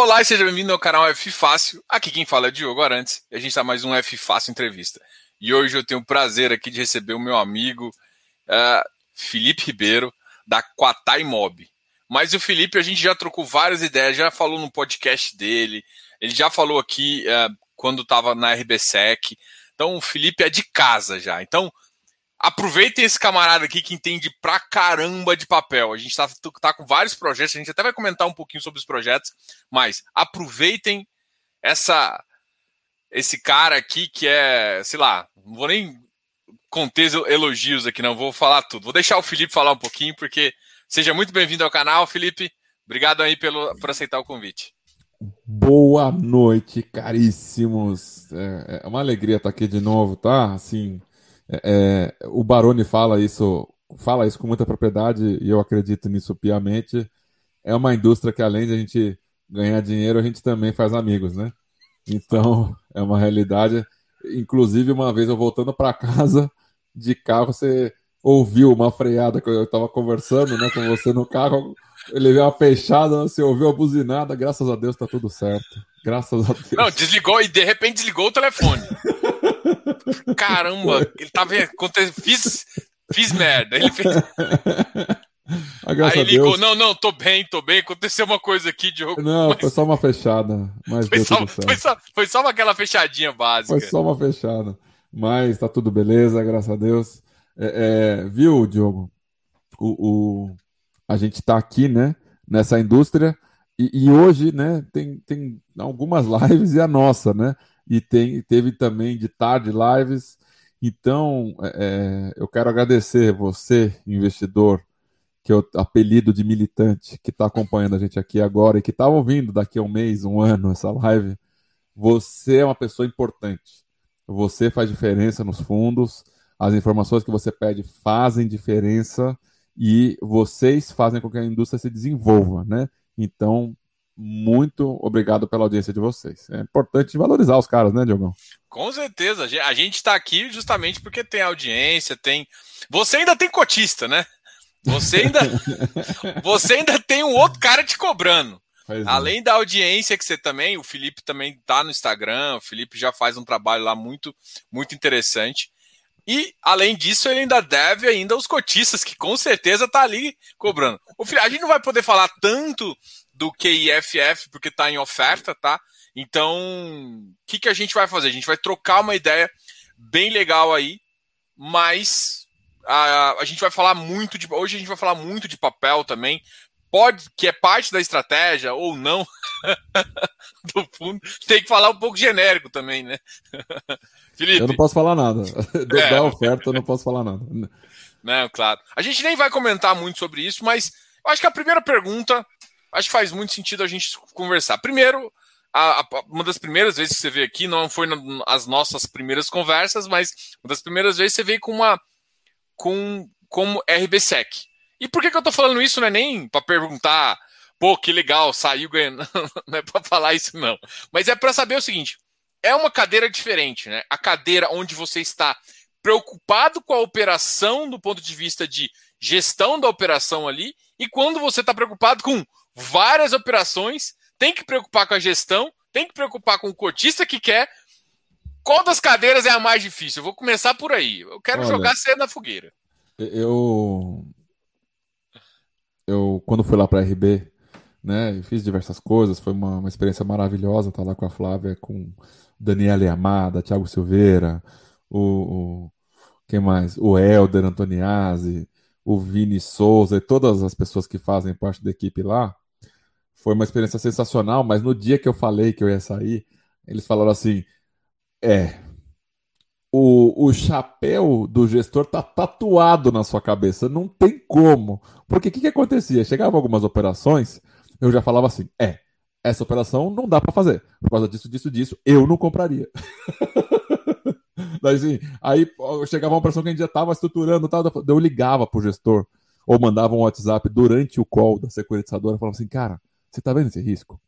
Olá e seja bem-vindo ao canal F Fácil. Aqui quem fala é Diogo Arantes e a gente está mais um F Fácil Entrevista. E hoje eu tenho o prazer aqui de receber o meu amigo uh, Felipe Ribeiro, da Quatai Mob. Mas o Felipe, a gente já trocou várias ideias, já falou no podcast dele, ele já falou aqui uh, quando estava na RBSEC. Então o Felipe é de casa já. Então aproveitem esse camarada aqui que entende pra caramba de papel. A gente tá, tá com vários projetos, a gente até vai comentar um pouquinho sobre os projetos, mas aproveitem essa esse cara aqui que é, sei lá, não vou nem conter elogios aqui, não, vou falar tudo. Vou deixar o Felipe falar um pouquinho, porque seja muito bem-vindo ao canal, Felipe. Obrigado aí pelo, por aceitar o convite. Boa noite, caríssimos. É, é uma alegria estar aqui de novo, tá? Assim, é, é, o Baroni fala isso, fala isso com muita propriedade e eu acredito nisso piamente. É uma indústria que além de a gente ganhar dinheiro, a gente também faz amigos, né? Então é uma realidade. Inclusive uma vez eu voltando para casa de carro, você ouviu uma freada que eu estava conversando, né, com você no carro. Ele veio uma fechada, você ouviu a buzinada, graças a Deus tá tudo certo. Graças a Deus. Não, desligou e de repente desligou o telefone. Caramba, ele tava. Fiz, fiz merda. Ele fez. Aí ligou, Deus. não, não, tô bem, tô bem. Aconteceu uma coisa aqui, Diogo. Não, mas... foi só uma fechada. Mas foi, só, foi, só, foi só aquela fechadinha básica. Foi só uma fechada. Mas tá tudo beleza, graças a Deus. É, é, viu, Diogo? O, o, a gente tá aqui, né, nessa indústria. E, e, hoje, né, tem, tem algumas lives e a nossa, né? E tem, teve também de tarde lives. Então, é, é, eu quero agradecer você, investidor, que é o apelido de militante, que está acompanhando a gente aqui agora e que está ouvindo daqui a um mês, um ano, essa live. Você é uma pessoa importante. Você faz diferença nos fundos, as informações que você pede fazem diferença e vocês fazem com que a indústria se desenvolva, né? Então, muito obrigado pela audiência de vocês. É importante valorizar os caras, né, Diogão? Com certeza. A gente está aqui justamente porque tem audiência, tem. Você ainda tem cotista, né? Você ainda, você ainda tem um outro cara te cobrando. Pois é. Além é. da audiência que você também, o Felipe também tá no Instagram, o Felipe já faz um trabalho lá muito, muito interessante. E, além disso, ele ainda deve ainda os cotistas, que com certeza tá ali cobrando. O, a gente não vai poder falar tanto do QIFF, porque está em oferta, tá? Então, o que, que a gente vai fazer? A gente vai trocar uma ideia bem legal aí, mas a, a gente vai falar muito de. Hoje a gente vai falar muito de papel também. Pode, que é parte da estratégia ou não do fundo, tem que falar um pouco genérico também, né? Felipe. Eu não posso falar nada. É. Da oferta, eu não posso falar nada. Não, claro. A gente nem vai comentar muito sobre isso, mas eu acho que a primeira pergunta acho que faz muito sentido a gente conversar. Primeiro, a, a, uma das primeiras vezes que você veio aqui, não foi nas nossas primeiras conversas, mas uma das primeiras vezes você veio com uma com como RBSEC. E por que, que eu tô falando isso? Não é nem para perguntar, pô, que legal, saiu ganhando. não é para falar isso, não. Mas é para saber o seguinte: é uma cadeira diferente, né? A cadeira onde você está preocupado com a operação do ponto de vista de gestão da operação ali, e quando você está preocupado com várias operações, tem que preocupar com a gestão, tem que preocupar com o cotista que quer. Qual das cadeiras é a mais difícil? Eu vou começar por aí. Eu quero Olha, jogar cedo na fogueira. Eu. Eu, quando fui lá para a RB, né, fiz diversas coisas, foi uma, uma experiência maravilhosa estar lá com a Flávia, com Daniela Amada, Thiago Silveira, o, o quem mais? O Helder Antoniazzi, o Vini Souza e todas as pessoas que fazem parte da equipe lá. Foi uma experiência sensacional, mas no dia que eu falei que eu ia sair, eles falaram assim: é, o, o chapéu do gestor tá tatuado na sua cabeça, não tem como. Porque o que, que acontecia? Chegava algumas operações, eu já falava assim: é, essa operação não dá para fazer. Por causa disso, disso, disso, eu não compraria. Daí, assim, aí chegava uma operação que a gente já estava estruturando, tava, eu ligava pro gestor, ou mandava um WhatsApp durante o call da securitizadora, falava assim, cara, você tá vendo esse risco?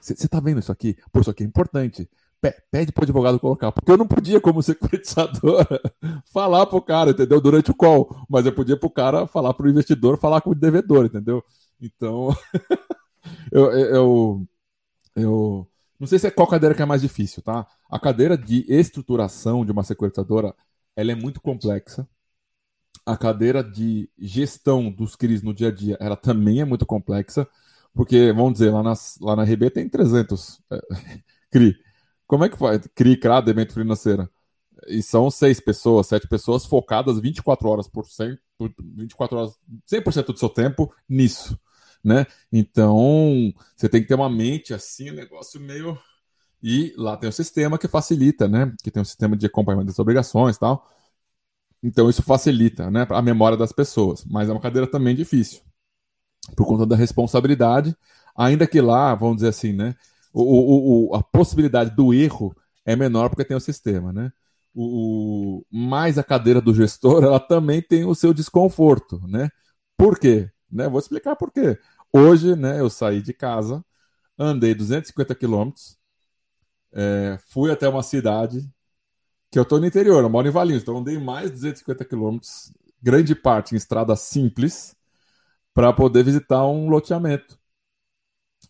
Você tá vendo isso aqui? Pô, isso aqui é importante. Pede pro advogado colocar, porque eu não podia, como securitizadora, falar pro cara, entendeu? Durante o call, mas eu podia pro cara falar pro investidor, falar com o devedor, entendeu? Então, eu, eu, eu não sei se é qual cadeira que é mais difícil, tá? A cadeira de estruturação de uma securitizadora, ela é muito complexa. A cadeira de gestão dos CRIs no dia a dia, ela também é muito complexa, porque, vamos dizer, lá, nas, lá na RB tem 300 é, CRI. Como é que faz? CRI, CRA, debênture financeira. E são seis pessoas, sete pessoas focadas 24 horas por cento, 24 horas, 100% do seu tempo nisso né? Então, você tem que ter uma mente assim, um negócio meio. E lá tem o sistema que facilita, né? Que tem um sistema de acompanhamento das obrigações e tal. Então, isso facilita, né? A memória das pessoas. Mas é uma cadeira também difícil. Por conta da responsabilidade. Ainda que lá, vamos dizer assim, né? O, o, o a possibilidade do erro é menor porque tem o sistema, né? O, mais a cadeira do gestor, ela também tem o seu desconforto, né? Por quê? Né? Vou explicar por quê. Hoje, né, eu saí de casa, andei 250 quilômetros, é, fui até uma cidade que eu estou no interior, eu moro em Valinhos, então andei mais de 250 quilômetros, grande parte em estrada simples, para poder visitar um loteamento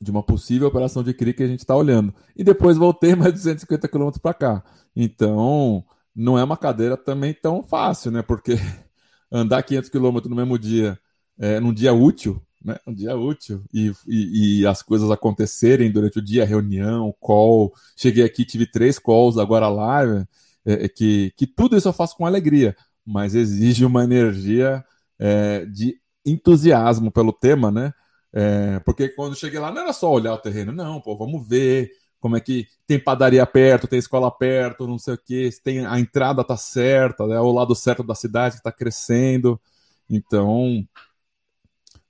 de uma possível operação de CRI que a gente está olhando. E depois voltei mais 250 quilômetros para cá. Então, não é uma cadeira também tão fácil, né? Porque andar 500 quilômetros no mesmo dia, é, num dia útil, né? Um dia útil e, e, e, as coisas acontecerem durante o dia, reunião, call. Cheguei aqui, tive três calls agora live, é, é, que, que tudo isso eu faço com alegria, mas exige uma energia é, de entusiasmo pelo tema, né? É, porque quando cheguei lá não era só olhar o terreno, não, pô, vamos ver como é que tem padaria perto, tem escola perto, não sei o que, tem a entrada tá certa, né? O lado certo da cidade está crescendo. Então,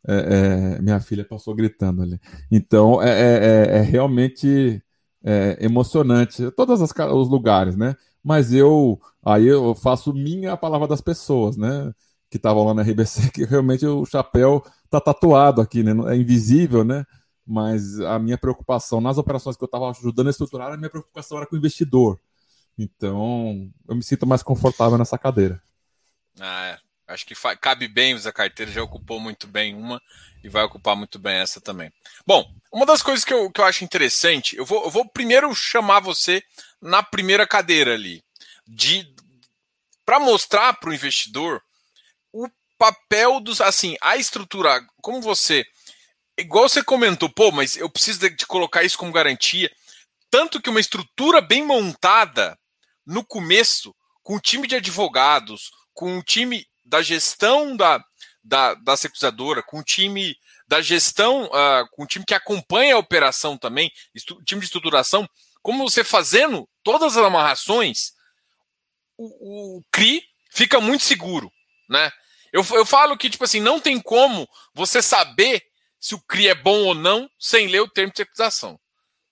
é, é, minha filha passou gritando ali. Então é, é, é, é realmente é, emocionante. Todos os lugares, né? Mas eu aí eu faço minha palavra das pessoas, né? Que estavam lá na RBC, que realmente o chapéu tá tatuado aqui, né? É invisível, né? Mas a minha preocupação nas operações que eu estava ajudando a estruturar, a minha preocupação era com o investidor. Então, eu me sinto mais confortável nessa cadeira. Ah, é. Acho que cabe bem usar carteira, já ocupou muito bem uma e vai ocupar muito bem essa também. Bom, uma das coisas que eu, que eu acho interessante, eu vou, eu vou primeiro chamar você na primeira cadeira ali, de para mostrar para o investidor o papel dos. Assim, a estrutura, como você. Igual você comentou, pô, mas eu preciso de, de colocar isso como garantia. Tanto que uma estrutura bem montada no começo, com um time de advogados, com um time da gestão da, da, da securizadora, com o time da gestão, uh, com o time que acompanha a operação também, time de estruturação, como você fazendo todas as amarrações, o, o CRI fica muito seguro, né? Eu, eu falo que, tipo assim, não tem como você saber se o CRI é bom ou não sem ler o termo de securização.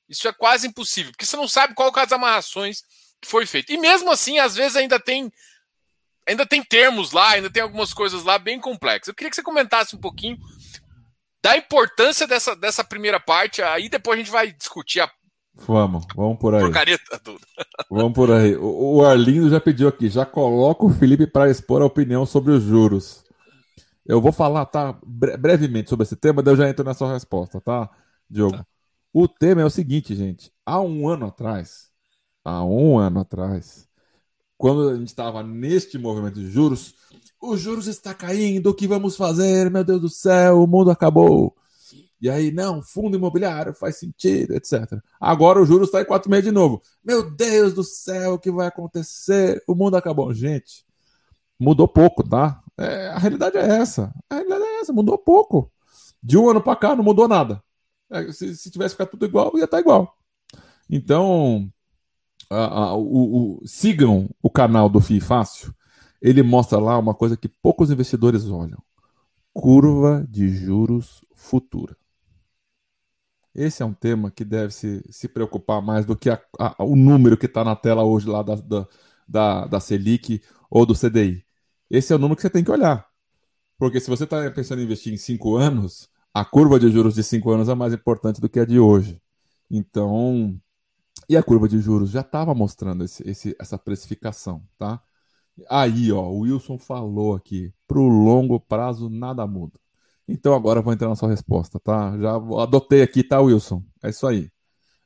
Isso é quase impossível, porque você não sabe qual é as amarrações que foi feito. E mesmo assim, às vezes ainda tem ainda tem termos lá, ainda tem algumas coisas lá bem complexas. Eu queria que você comentasse um pouquinho da importância dessa, dessa primeira parte, aí depois a gente vai discutir a Vamos, vamos por aí. Porcaria tudo. Vamos por aí. O, Arlindo já pediu aqui, já coloca o Felipe para expor a opinião sobre os juros. Eu vou falar, tá, brevemente sobre esse tema, daí eu já entro na sua resposta, tá, Diogo? Tá. O tema é o seguinte, gente. Há um ano atrás, há um ano atrás, quando a gente estava neste movimento de juros, os juros está caindo, o que vamos fazer? Meu Deus do céu, o mundo acabou. E aí, não, fundo imobiliário faz sentido, etc. Agora o juros está em 4,5 de novo. Meu Deus do céu, o que vai acontecer? O mundo acabou. Gente, mudou pouco, tá? É, a realidade é essa. A realidade é essa, mudou pouco. De um ano para cá não mudou nada. É, se, se tivesse ficado tudo igual, ia estar tá igual. Então, uh, o, o, sigam o canal do FII Fácil, ele mostra lá uma coisa que poucos investidores olham: curva de juros futura. Esse é um tema que deve se, se preocupar mais do que a, a, o número que está na tela hoje lá da, da, da, Selic ou do CDI. Esse é o número que você tem que olhar. Porque se você está pensando em investir em cinco anos, a curva de juros de cinco anos é mais importante do que a de hoje. Então, e a curva de juros já estava mostrando esse, esse, essa precificação, tá? Aí, ó, o Wilson falou aqui, para o longo prazo nada muda. Então agora eu vou entrar na sua resposta, tá? Já adotei aqui, tá, Wilson? É isso aí.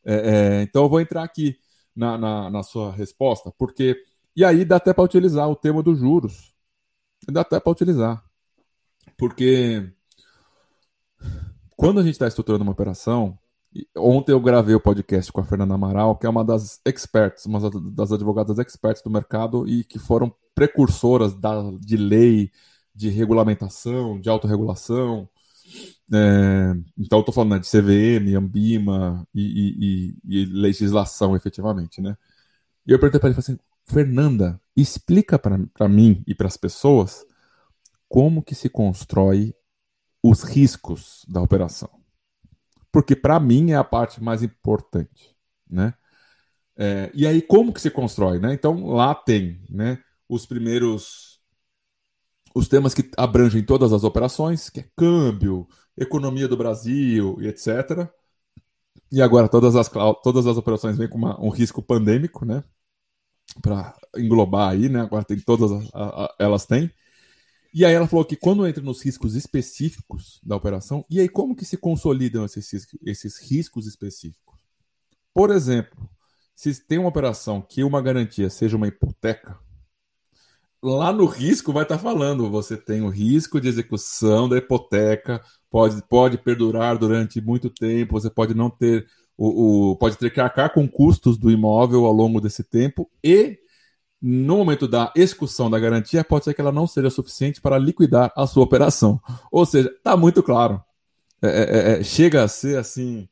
É, é, então eu vou entrar aqui na, na, na, sua resposta, porque. E aí dá até para utilizar o tema dos juros. Dá até para utilizar. Porque quando a gente está estruturando uma operação, ontem eu gravei o podcast com a Fernanda Amaral, que é uma das experts, uma das advogadas experts do mercado e que foram precursoras da, de lei, de regulamentação, de autorregulação. É, então, estou falando né, de CVM, Ambima e, e, e, legislação, efetivamente, né? E eu perguntei para ele, assim, Fernanda, explica para mim e para as pessoas como que se constrói os riscos da operação. Porque para mim é a parte mais importante, né? É, e aí como que se constrói, né? Então lá tem, né? Os primeiros os temas que abrangem todas as operações, que é câmbio, economia do Brasil e etc. E agora todas as, todas as operações vêm com uma, um risco pandêmico, né? Para englobar aí, né? Agora tem todas a, a, elas têm. E aí ela falou que quando entra nos riscos específicos da operação, e aí como que se consolidam esses, esses riscos específicos? Por exemplo, se tem uma operação que uma garantia seja uma hipoteca, lá no risco vai estar falando, você tem o risco de execução da hipoteca, pode, pode perdurar durante muito tempo, você pode não ter o, o pode ter que arcar com custos do imóvel ao longo desse tempo e no momento da execução da garantia, pode ser que ela não seja suficiente para liquidar a sua operação. Ou seja, está muito claro. É, é, é, chega a ser assim,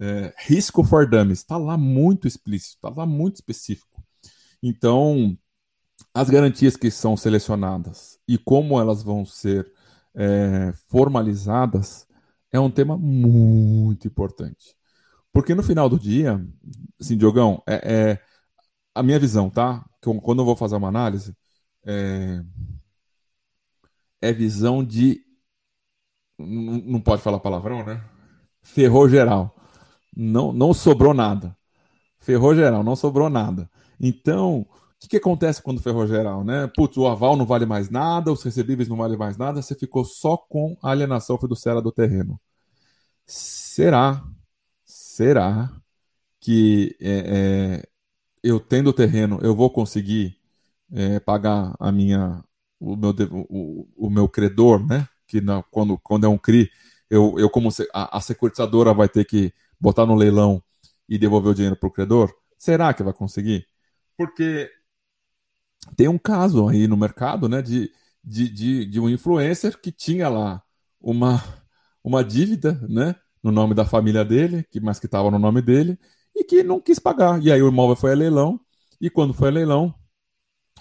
é, risco for dummies. Está lá muito explícito, está lá muito específico. Então, as garantias que são selecionadas e como elas vão ser é, formalizadas é um tema muito importante. Porque no final do dia, assim, Diogão, é, é a minha visão, tá? Quando eu vou fazer uma análise, é, é visão de. Não pode falar palavrão, né? Ferrou geral. Não, não sobrou nada. Ferrou geral, não sobrou nada. Então, que, que acontece quando ferrou geral, né? Putz, o aval não vale mais nada, os recebíveis não valem mais nada, você ficou só com a alienação fiduciária do terreno. Será, será que é, é, eu tendo o terreno, eu vou conseguir é, pagar a minha, o meu, o, o meu credor, né? Que na, quando, quando é um CRI, eu, eu como a, a securitizadora vai ter que botar no leilão e devolver o dinheiro para o credor? Será que vai conseguir? Porque tem um caso aí no mercado, né, de, de, de, de um influencer que tinha lá uma, uma dívida, né, no nome da família dele, que mas que estava no nome dele, e que não quis pagar. E aí o imóvel foi a leilão, e quando foi a leilão,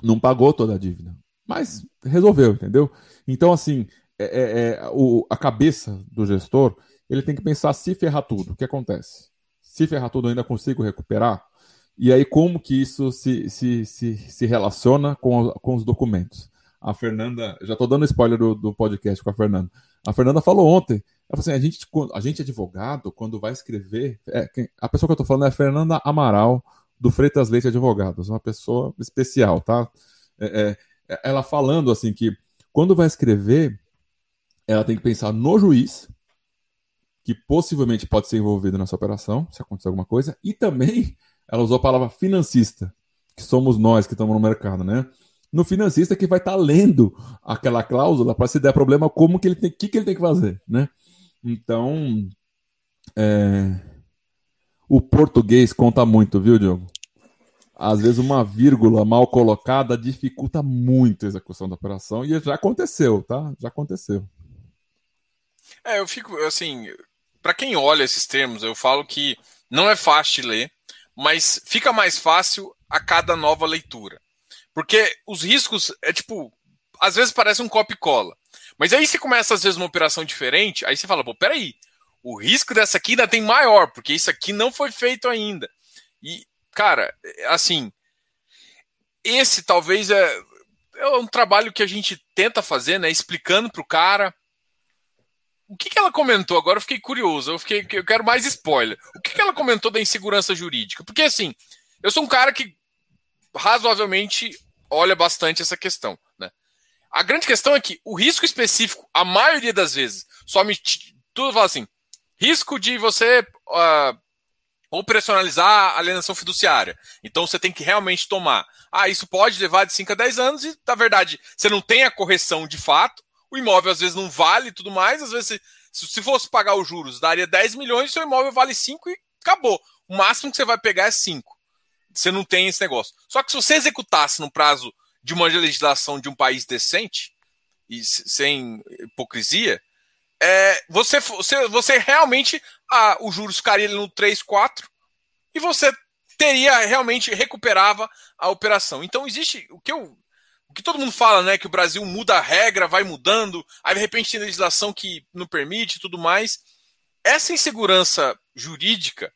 não pagou toda a dívida. Mas resolveu, entendeu? Então, assim, é, é, é, o, a cabeça do gestor, ele tem que pensar se ferrar tudo, o que acontece? Se ferrar tudo, ainda consigo recuperar? E aí, como que isso se, se, se, se relaciona com, com os documentos? A Fernanda, já estou dando spoiler do, do podcast com a Fernanda. A Fernanda falou ontem, ela falou assim, a gente, a gente advogado, quando vai escrever, é, a pessoa que eu estou falando é a Fernanda Amaral, do Freitas Leite Advogados, uma pessoa especial, tá? É, é, ela falando assim que quando vai escrever, ela tem que pensar no juiz, que possivelmente pode ser envolvido nessa operação, se acontecer alguma coisa, e também ela usou a palavra financista, que somos nós que estamos no mercado, né? No financista que vai estar tá lendo aquela cláusula para se der problema, como que ele tem, que, que ele tem que fazer, né? Então, é... o português conta muito, viu, Diogo? Às vezes uma vírgula mal colocada dificulta muito a execução da operação e já aconteceu, tá? Já aconteceu. É, eu fico assim, para quem olha esses termos, eu falo que não é fácil de ler mas fica mais fácil a cada nova leitura. Porque os riscos é tipo, às vezes parece um copy cola. Mas aí você começa às vezes uma operação diferente, aí você fala, pô, peraí, o risco dessa aqui ainda tem maior, porque isso aqui não foi feito ainda. E, cara, assim, esse talvez é, é um trabalho que a gente tenta fazer, né? Explicando para o cara, o que, que ela comentou? Agora eu fiquei curioso, eu, fiquei, eu quero mais spoiler. O que, que ela comentou da insegurança jurídica? Porque assim, eu sou um cara que razoavelmente olha bastante essa questão. Né? A grande questão é que o risco específico, a maioria das vezes, só me. Tudo fala assim: risco de você uh, operacionalizar a alienação fiduciária. Então você tem que realmente tomar. Ah, isso pode levar de 5 a 10 anos e, na verdade, você não tem a correção de fato, o imóvel às vezes não vale tudo mais, às vezes se, se fosse pagar os juros, daria 10 milhões, seu imóvel vale 5 e acabou. O máximo que você vai pegar é 5. Você não tem esse negócio. Só que se você executasse no prazo de uma legislação de um país decente e sem hipocrisia, é, você, você, você realmente ah, os juros ficaria no 3, 4 e você teria realmente recuperava a operação. Então existe o que eu o que todo mundo fala, né, que o Brasil muda a regra, vai mudando, aí de repente tem legislação que não permite, tudo mais. Essa insegurança jurídica,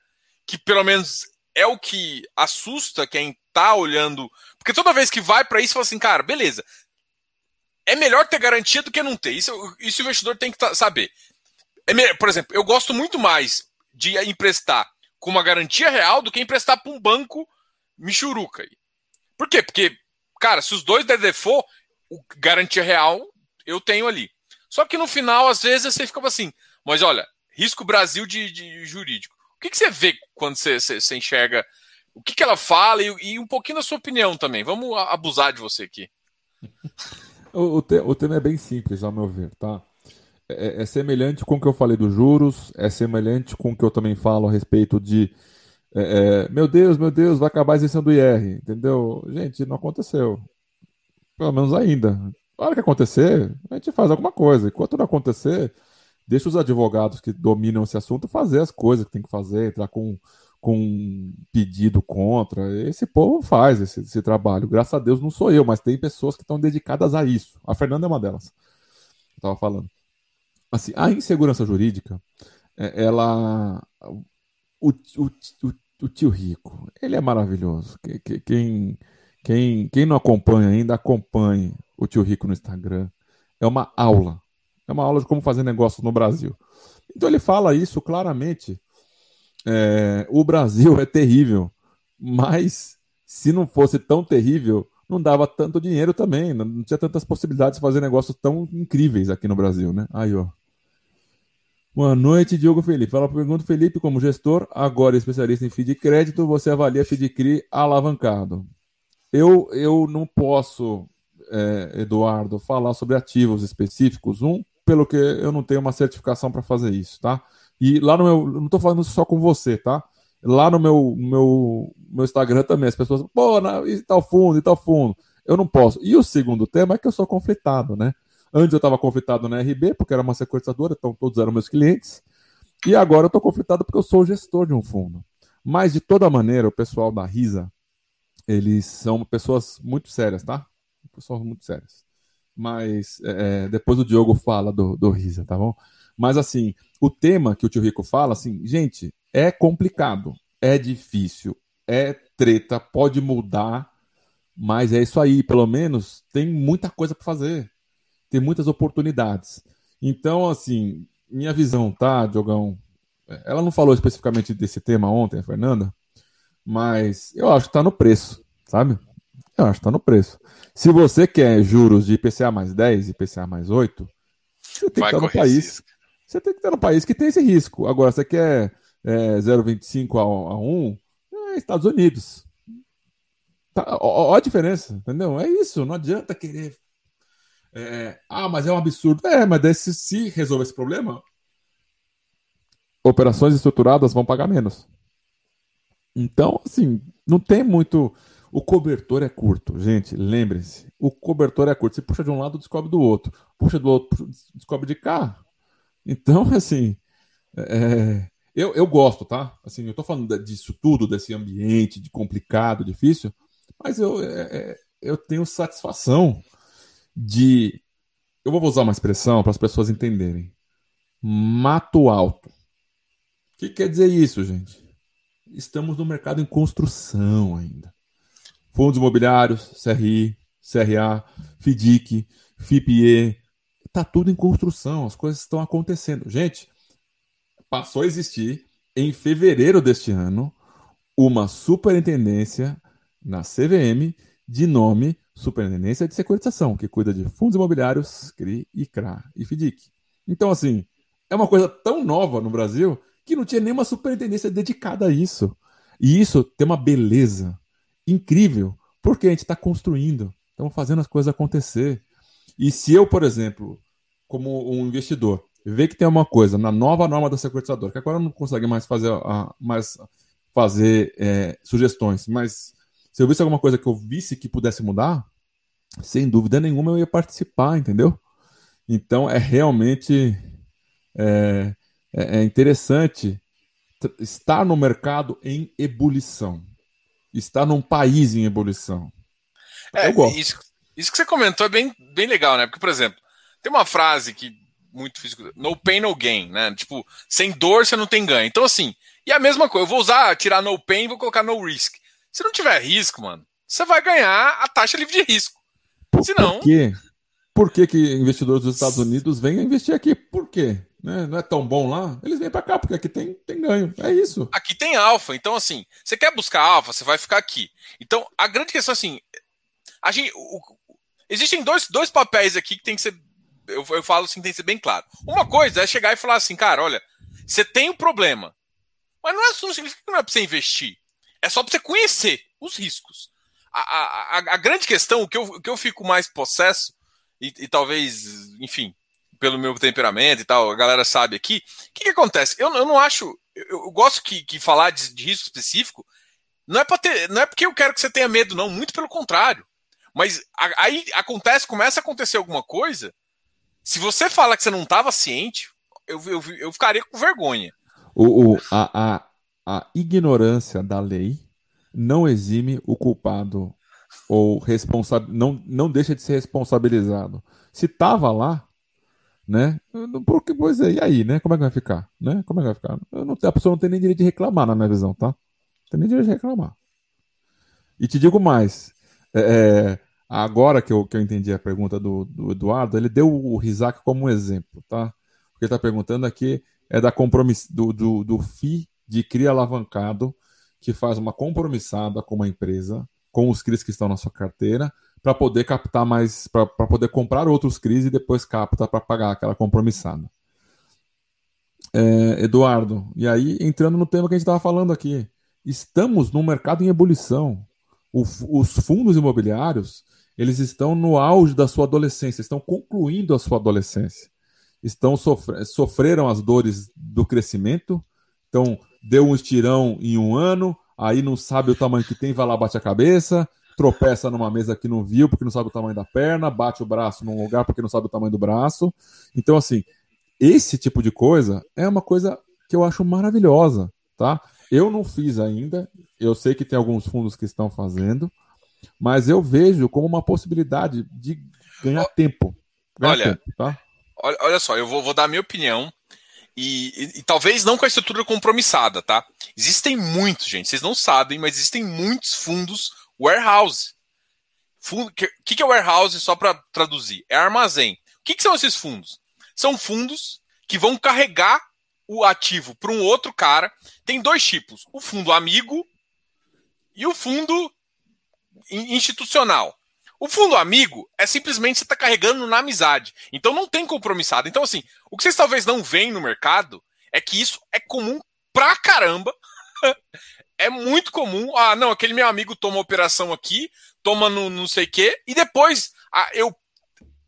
que pelo menos é o que assusta quem tá olhando, porque toda vez que vai para isso fala assim, cara, beleza. É melhor ter garantia do que não ter. Isso, isso o investidor tem que saber. É, por exemplo, eu gosto muito mais de emprestar com uma garantia real do que emprestar para um banco michuruca. Por quê? Porque, cara, se os dois der default, o garantia real eu tenho ali. Só que no final, às vezes, você fica assim, mas olha, risco Brasil de, de jurídico. O que, que, você vê quando você, você, você enxerga o que, que ela fala e, e, um pouquinho da sua opinião também? Vamos abusar de você aqui. o, o, te, o tema é bem simples, ao meu ver, tá? é, é, semelhante com o que eu falei dos juros, é semelhante com o que eu também falo a respeito de é, é, meu Deus, meu Deus, vai acabar a isenção do IR, entendeu? Gente, não aconteceu. Pelo menos ainda. Na hora que acontecer, a gente faz alguma coisa. Enquanto não acontecer, deixa os advogados que dominam esse assunto fazer as coisas que tem que fazer, entrar com, com pedido contra. Esse povo faz esse, esse trabalho. Graças a Deus não sou eu, mas tem pessoas que estão dedicadas a isso. A Fernanda é uma delas. Eu estava falando assim, a insegurança jurídica, é, ela. O, o, o, o, tio rico, ele é maravilhoso. Quem, quem, quem não acompanha ainda, acompanhe o tio rico no Instagram. É uma aula. É uma aula de como fazer negócio no Brasil. Então ele fala isso claramente. É, o Brasil é terrível, mas se não fosse tão terrível, não dava tanto dinheiro também, não tinha tantas possibilidades de fazer negócios tão incríveis aqui no Brasil, né? Aí, ó. Boa noite, Diogo Felipe. Fala pergunta, Felipe, como gestor, agora especialista em FII crédito, você avalia FII CRI alavancado. Eu, eu não posso, é, Eduardo, falar sobre ativos específicos. Um, pelo que eu não tenho uma certificação para fazer isso, tá? E lá no meu. Não estou falando só com você, tá? Lá no meu, meu, meu Instagram também, as pessoas, pô, e tal fundo, e tal fundo. Eu não posso. E o segundo tema é que eu sou conflitado, né? Antes eu estava conflitado na RB, porque era uma sequestradora, então todos eram meus clientes. E agora eu estou conflitado porque eu sou gestor de um fundo. Mas, de toda maneira, o pessoal da RISA, eles são pessoas muito sérias, tá? Pessoas muito sérias. Mas é, é, depois o Diogo fala do, do RISA, tá bom? Mas, assim, o tema que o tio Rico fala, assim, gente, é complicado, é difícil, é treta, pode mudar, mas é isso aí. Pelo menos tem muita coisa para fazer tem muitas oportunidades. Então, assim, minha visão, tá, Diogão? Ela não falou especificamente desse tema ontem, a Fernanda, mas eu acho que está no preço, sabe? Eu acho que está no preço. Se você quer juros de IPCA mais 10 e IPCA mais 8, você tem que estar no país. Você tem que estar no país que tem esse risco. Agora, você quer é, 0,25 a, a 1, é Estados Unidos. Tá, ó, ó, a diferença, entendeu? É isso. Não adianta querer é, ah, mas é um absurdo. É, mas daí se, se resolver esse problema, operações estruturadas vão pagar menos. Então, assim, não tem muito. O cobertor é curto, gente. Lembrem-se, o cobertor é curto. Você puxa de um lado, descobre do outro. Puxa do outro, descobre de cá. Então, assim, é, eu, eu gosto, tá? Assim, eu tô falando disso tudo, desse ambiente de complicado, difícil, mas eu, é, é eu tenho satisfação de. Eu vou usar uma expressão para as pessoas entenderem. Mato alto. O que quer dizer isso, gente? Estamos no mercado em construção ainda. Fundos imobiliários, CRI, CRA, FIDIC, FIPE, está tudo em construção, as coisas estão acontecendo. Gente, passou a existir em fevereiro deste ano uma superintendência na CVM de nome Superintendência de Securitização, que cuida de fundos imobiliários, CRI, ICRA e FDIC. Então, assim, é uma coisa tão nova no Brasil que não tinha nenhuma superintendência dedicada a isso. E isso tem uma beleza incrível, porque a gente está construindo, estamos fazendo as coisas acontecer. E se eu, por exemplo, como um investidor, ver que tem uma coisa na nova norma da securitizadora, que agora não consegue mais fazer, mais fazer é, sugestões, mas se eu visse alguma coisa que eu visse que pudesse mudar, sem dúvida nenhuma eu ia participar, entendeu? Então é realmente é, é, é interessante estar no mercado em ebulição, estar num país em ebulição. É, eu gosto. Isso, isso que você comentou é bem, bem legal, né? Porque, por exemplo, tem uma frase que muito físico, no pain, no gain, né? Tipo, sem dor você não tem ganho. Então, assim, e a mesma coisa, eu vou usar, tirar no pain e vou colocar no risk. Se não tiver risco, mano, você vai ganhar a taxa livre de risco. Por, Senão... por quê? Por que, que investidores dos Estados Unidos vêm investir aqui? Por quê? Né? Não é tão bom lá? Eles vêm para cá, porque aqui tem, tem ganho. É isso. Aqui tem alfa. Então, assim, você quer buscar alfa, você vai ficar aqui. Então, a grande questão, assim, a gente, o, existem dois, dois papéis aqui que tem que ser. Eu, eu falo assim, tem que ser bem claro. Uma coisa é chegar e falar assim, cara, olha, você tem um problema. Mas não, é, não significa que não é para você investir. É só para você conhecer os riscos. A, a, a, a, grande questão, o que, eu, o que eu fico mais possesso, e, e, talvez, enfim, pelo meu temperamento e tal, a galera sabe aqui. O que, que acontece? Eu, eu não acho. Eu, eu gosto que, que falar de, de, risco específico não é, ter, não é porque eu quero que você tenha medo, não, muito pelo contrário. Mas aí acontece, começa a acontecer alguma coisa. Se você fala que você não estava ciente, eu, eu, eu ficaria com vergonha. O, o, a, a, a ignorância da lei não exime o culpado ou responsa não, não deixa de ser responsabilizado. Se estava lá, né? Porque, pois é, e aí, né? Como é que vai ficar? Né? Como é que vai ficar? Não, a pessoa não tem nem direito de reclamar, na minha visão, tá? Não tem nem direito de reclamar. E te digo mais. É, é, agora que eu, que eu entendi a pergunta do, do Eduardo, ele deu o Risac como um exemplo, tá? O que ele está perguntando aqui é da compromisso, do, do, do FII de CRI alavancado, que faz uma compromissada com uma empresa com os CRIs que estão na sua carteira para poder captar mais, para poder comprar outros CRIs e depois capta para pagar aquela compromissada. É, Eduardo, e aí entrando no tema que a gente estava falando aqui, estamos num mercado em ebulição. O, os fundos imobiliários eles estão no auge da sua adolescência, estão concluindo a sua adolescência, estão sofre, sofreram as dores do crescimento, então deu um estirão em um ano, aí não sabe o tamanho que tem, vai lá, bate a cabeça, tropeça numa mesa que não viu porque não sabe o tamanho da perna, bate o braço num lugar porque não sabe o tamanho do braço. Então, assim, esse tipo de coisa é uma coisa que eu acho maravilhosa, tá? Eu não fiz ainda, eu sei que tem alguns fundos que estão fazendo, mas eu vejo como uma possibilidade de ganhar tempo. Ganhar olha, tempo, tá? olha, olha só, eu vou, vou dar a minha opinião e, e, e, talvez não com a estrutura compromissada, tá? Existem muitos, gente, vocês não sabem, mas existem muitos fundos warehouse. O que, que é warehouse, só para traduzir? É armazém. O que, que são esses fundos? São fundos que vão carregar o ativo para um outro cara. Tem dois tipos: o fundo amigo e o fundo institucional. O fundo amigo é simplesmente você está carregando na amizade. Então não tem compromissado. Então, assim, o que vocês talvez não veem no mercado é que isso é comum pra caramba. é muito comum. Ah, não, aquele meu amigo toma operação aqui, toma no não sei o quê, e depois ah, eu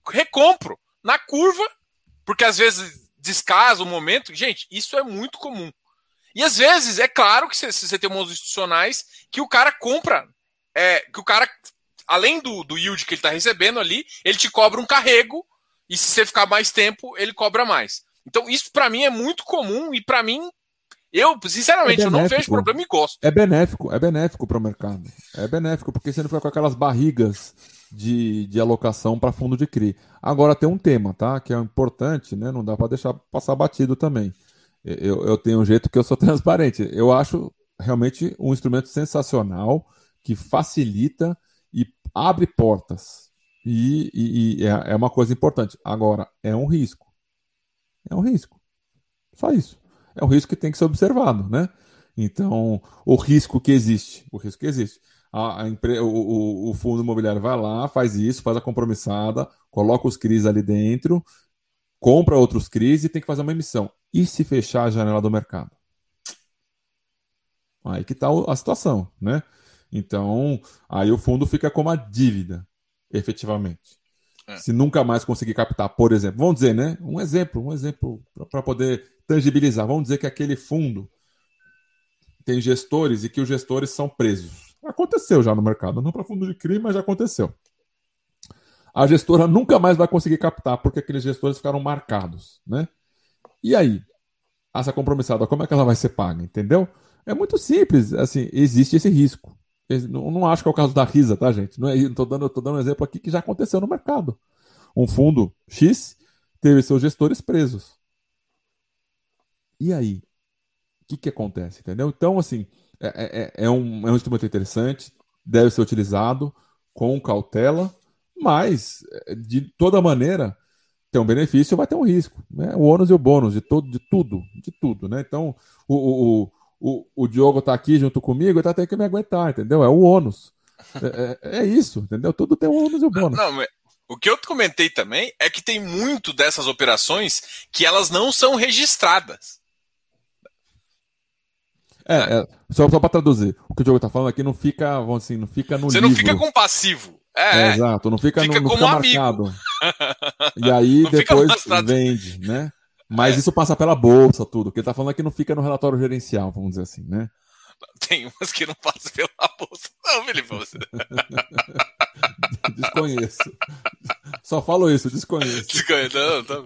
recompro na curva, porque às vezes descasa o momento. Gente, isso é muito comum. E às vezes, é claro que você tem umas institucionais que o cara compra, é, que o cara além do, do yield que ele está recebendo ali, ele te cobra um carrego e se você ficar mais tempo, ele cobra mais. Então, isso para mim é muito comum e para mim, eu, sinceramente, é eu não vejo problema e gosto. É benéfico, é benéfico para o mercado. É benéfico, porque você não fica com aquelas barrigas de, de alocação para fundo de CRI. Agora tem um tema, tá? Que é importante, né? Não dá para deixar passar batido também. Eu, eu tenho um jeito que eu sou transparente. Eu acho realmente um instrumento sensacional que facilita e abre portas. E, e, e é, é uma coisa importante. Agora, é um risco. É um risco. Só isso. É um risco que tem que ser observado, né? Então, o risco que existe, o risco que existe. A, a empre... o, o, o, fundo imobiliário vai lá, faz isso, faz a compromissada, coloca os CRIs ali dentro, compra outros CRIs e tem que fazer uma emissão. E se fechar a janela do mercado? Aí que está a situação, né? Então, aí o fundo fica como a dívida, efetivamente. É. Se nunca mais conseguir captar, por exemplo, vamos dizer, né? Um exemplo, um exemplo para poder tangibilizar. Vamos dizer que aquele fundo tem gestores e que os gestores são presos. Aconteceu já no mercado, não para fundo de crime, mas já aconteceu. A gestora nunca mais vai conseguir captar porque aqueles gestores ficaram marcados, né? E aí, essa compromissada, como é que ela vai ser paga, entendeu? É muito simples, assim, existe esse risco. Não, não acho que é o caso da Risa, tá, gente? Não é, tô dando, tô dando um exemplo aqui que já aconteceu no mercado. Um fundo X teve seus gestores presos. E aí? O que, que acontece, entendeu? Então, assim, é, é, é, é, um, é um instrumento interessante, deve ser utilizado com cautela, mas, é, de toda maneira, tem um benefício vai ter um risco. Né? O ônus e o bônus de, todo, de tudo, de tudo. Né? Então, o, o, o, o Diogo tá aqui junto comigo, tá tendo que me aguentar, entendeu? É o ônus. É, é, é isso, entendeu? Tudo tem o ônus e o bônus. Não, não, o que eu comentei também é que tem muito dessas operações que elas não são registradas. É, é só, só para traduzir, o que o Diogo tá falando aqui não fica, vamos assim, não fica no Você livro. não fica com passivo. É, é, exato, não fica, fica no, não fica marcado. E aí não depois vende, né? Mas é. isso passa pela bolsa, tudo. O que ele tá falando é que não fica no relatório gerencial, vamos dizer assim, né? Tem umas que não passam pela bolsa. Não, você. desconheço. Só falo isso, desconheço. desconheço. Não, tá...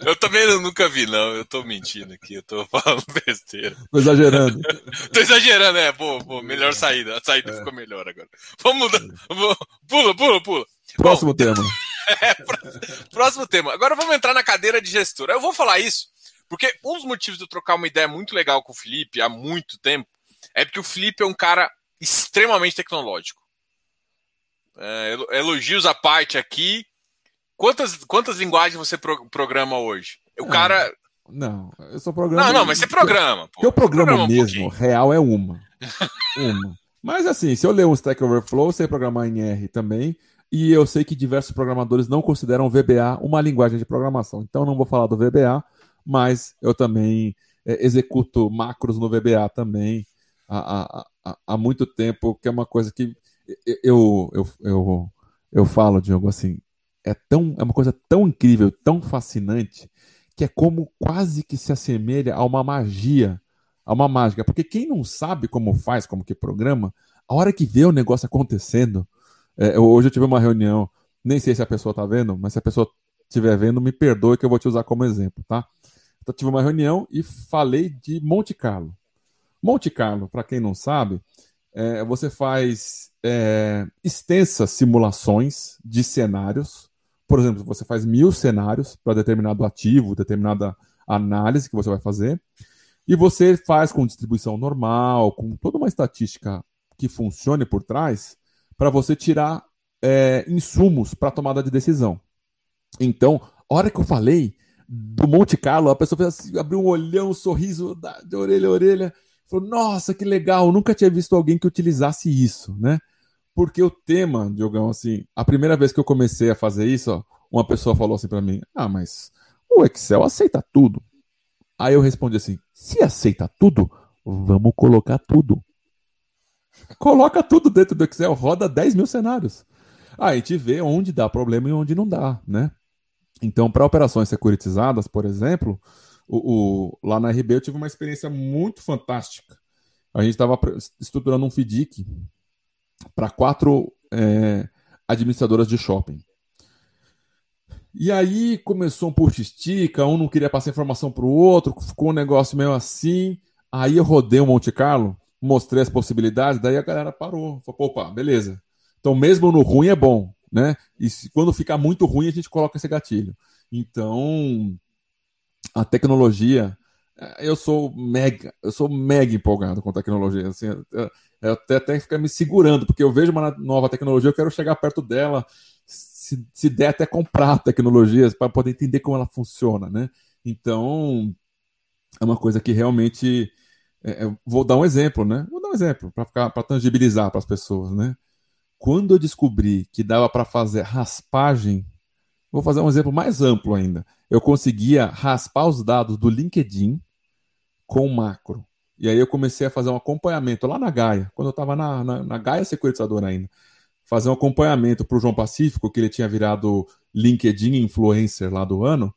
Eu também nunca vi, não. Eu tô mentindo aqui, eu tô falando besteira. Tô exagerando. tô exagerando, é. Boa, boa. Melhor saída. A saída é. ficou melhor agora. Vamos mudar. Pula, pula, pula. Próximo Bom, tema. É, próximo tema. Agora vamos entrar na cadeira de gestor. Eu vou falar isso porque um dos motivos de eu trocar uma ideia muito legal com o Felipe há muito tempo é porque o Felipe é um cara extremamente tecnológico. É, elogios à parte aqui. Quantas, quantas linguagens você pro, programa hoje? O não, cara. Não, eu sou programa. Não, não, mas você programa. Porque o programa programa mesmo, um real, é uma. uma. Mas assim, se eu ler um Stack Overflow, eu sei programar em R também. E eu sei que diversos programadores não consideram o VBA uma linguagem de programação. Então não vou falar do VBA, mas eu também é, executo macros no VBA também há, há, há, muito tempo, que é uma coisa que eu, eu, eu, eu falo, Diogo, assim, é, tão, é uma coisa tão incrível, tão fascinante, que é como quase que se assemelha a uma magia, a uma mágica. Porque quem não sabe como faz, como que programa, a hora que vê o negócio acontecendo, é, hoje eu tive uma reunião, nem sei se a pessoa está vendo, mas se a pessoa estiver vendo, me perdoe que eu vou te usar como exemplo, tá? Então, tive uma reunião e falei de Monte Carlo. Monte Carlo, para quem não sabe, é, você faz é, extensas simulações de cenários. Por exemplo, você faz mil cenários para determinado ativo, determinada análise que você vai fazer. E você faz com distribuição normal, com toda uma estatística que funcione por trás, para você tirar é, insumos para tomada de decisão. Então, a hora que eu falei do Monte Carlo, a pessoa fez assim, abriu um olhão, um sorriso de orelha a orelha, falou: Nossa, que legal, nunca tinha visto alguém que utilizasse isso, né? Porque o tema, Diogão, assim, a primeira vez que eu comecei a fazer isso, ó, uma pessoa falou assim para mim: Ah, mas o Excel aceita tudo. Aí eu respondi assim: Se aceita tudo, vamos colocar tudo. Coloca tudo dentro do Excel, roda 10 mil cenários. Aí a gente vê onde dá problema e onde não dá, né? Então, para operações securitizadas, por exemplo, o, o, lá na RB eu tive uma experiência muito fantástica. A gente estava estruturando um FDIC para quatro é, administradoras de shopping. E aí começou um puxa-estica, um não queria passar informação para o outro, ficou um negócio meio assim. Aí eu rodei o Monte Carlo mostrei as possibilidades, daí a galera parou. Falou, opa, beleza. Então, mesmo no ruim é bom, né? E se, quando ficar muito ruim, a gente coloca esse gatilho. Então, a tecnologia, eh, eu sou mega, eu sou mega empolgado com tecnologia. Assim, eu, eu até, até ficar me segurando, porque eu vejo uma nova tecnologia, eu quero chegar perto dela, se, se der até comprar tecnologias para poder entender como ela funciona, né? Então, é uma coisa que realmente é, vou dar um exemplo, né? Vou dar um exemplo para ficar para tangibilizar para as pessoas, né? Quando eu descobri que dava para fazer raspagem, vou fazer um exemplo mais amplo ainda. Eu conseguia raspar os dados do LinkedIn com macro. E aí eu comecei a fazer um acompanhamento lá na Gaia, quando eu estava na, na, na, Gaia Securitizadora ainda. Fazer um acompanhamento para o João Pacífico, que ele tinha virado LinkedIn influencer lá do ano,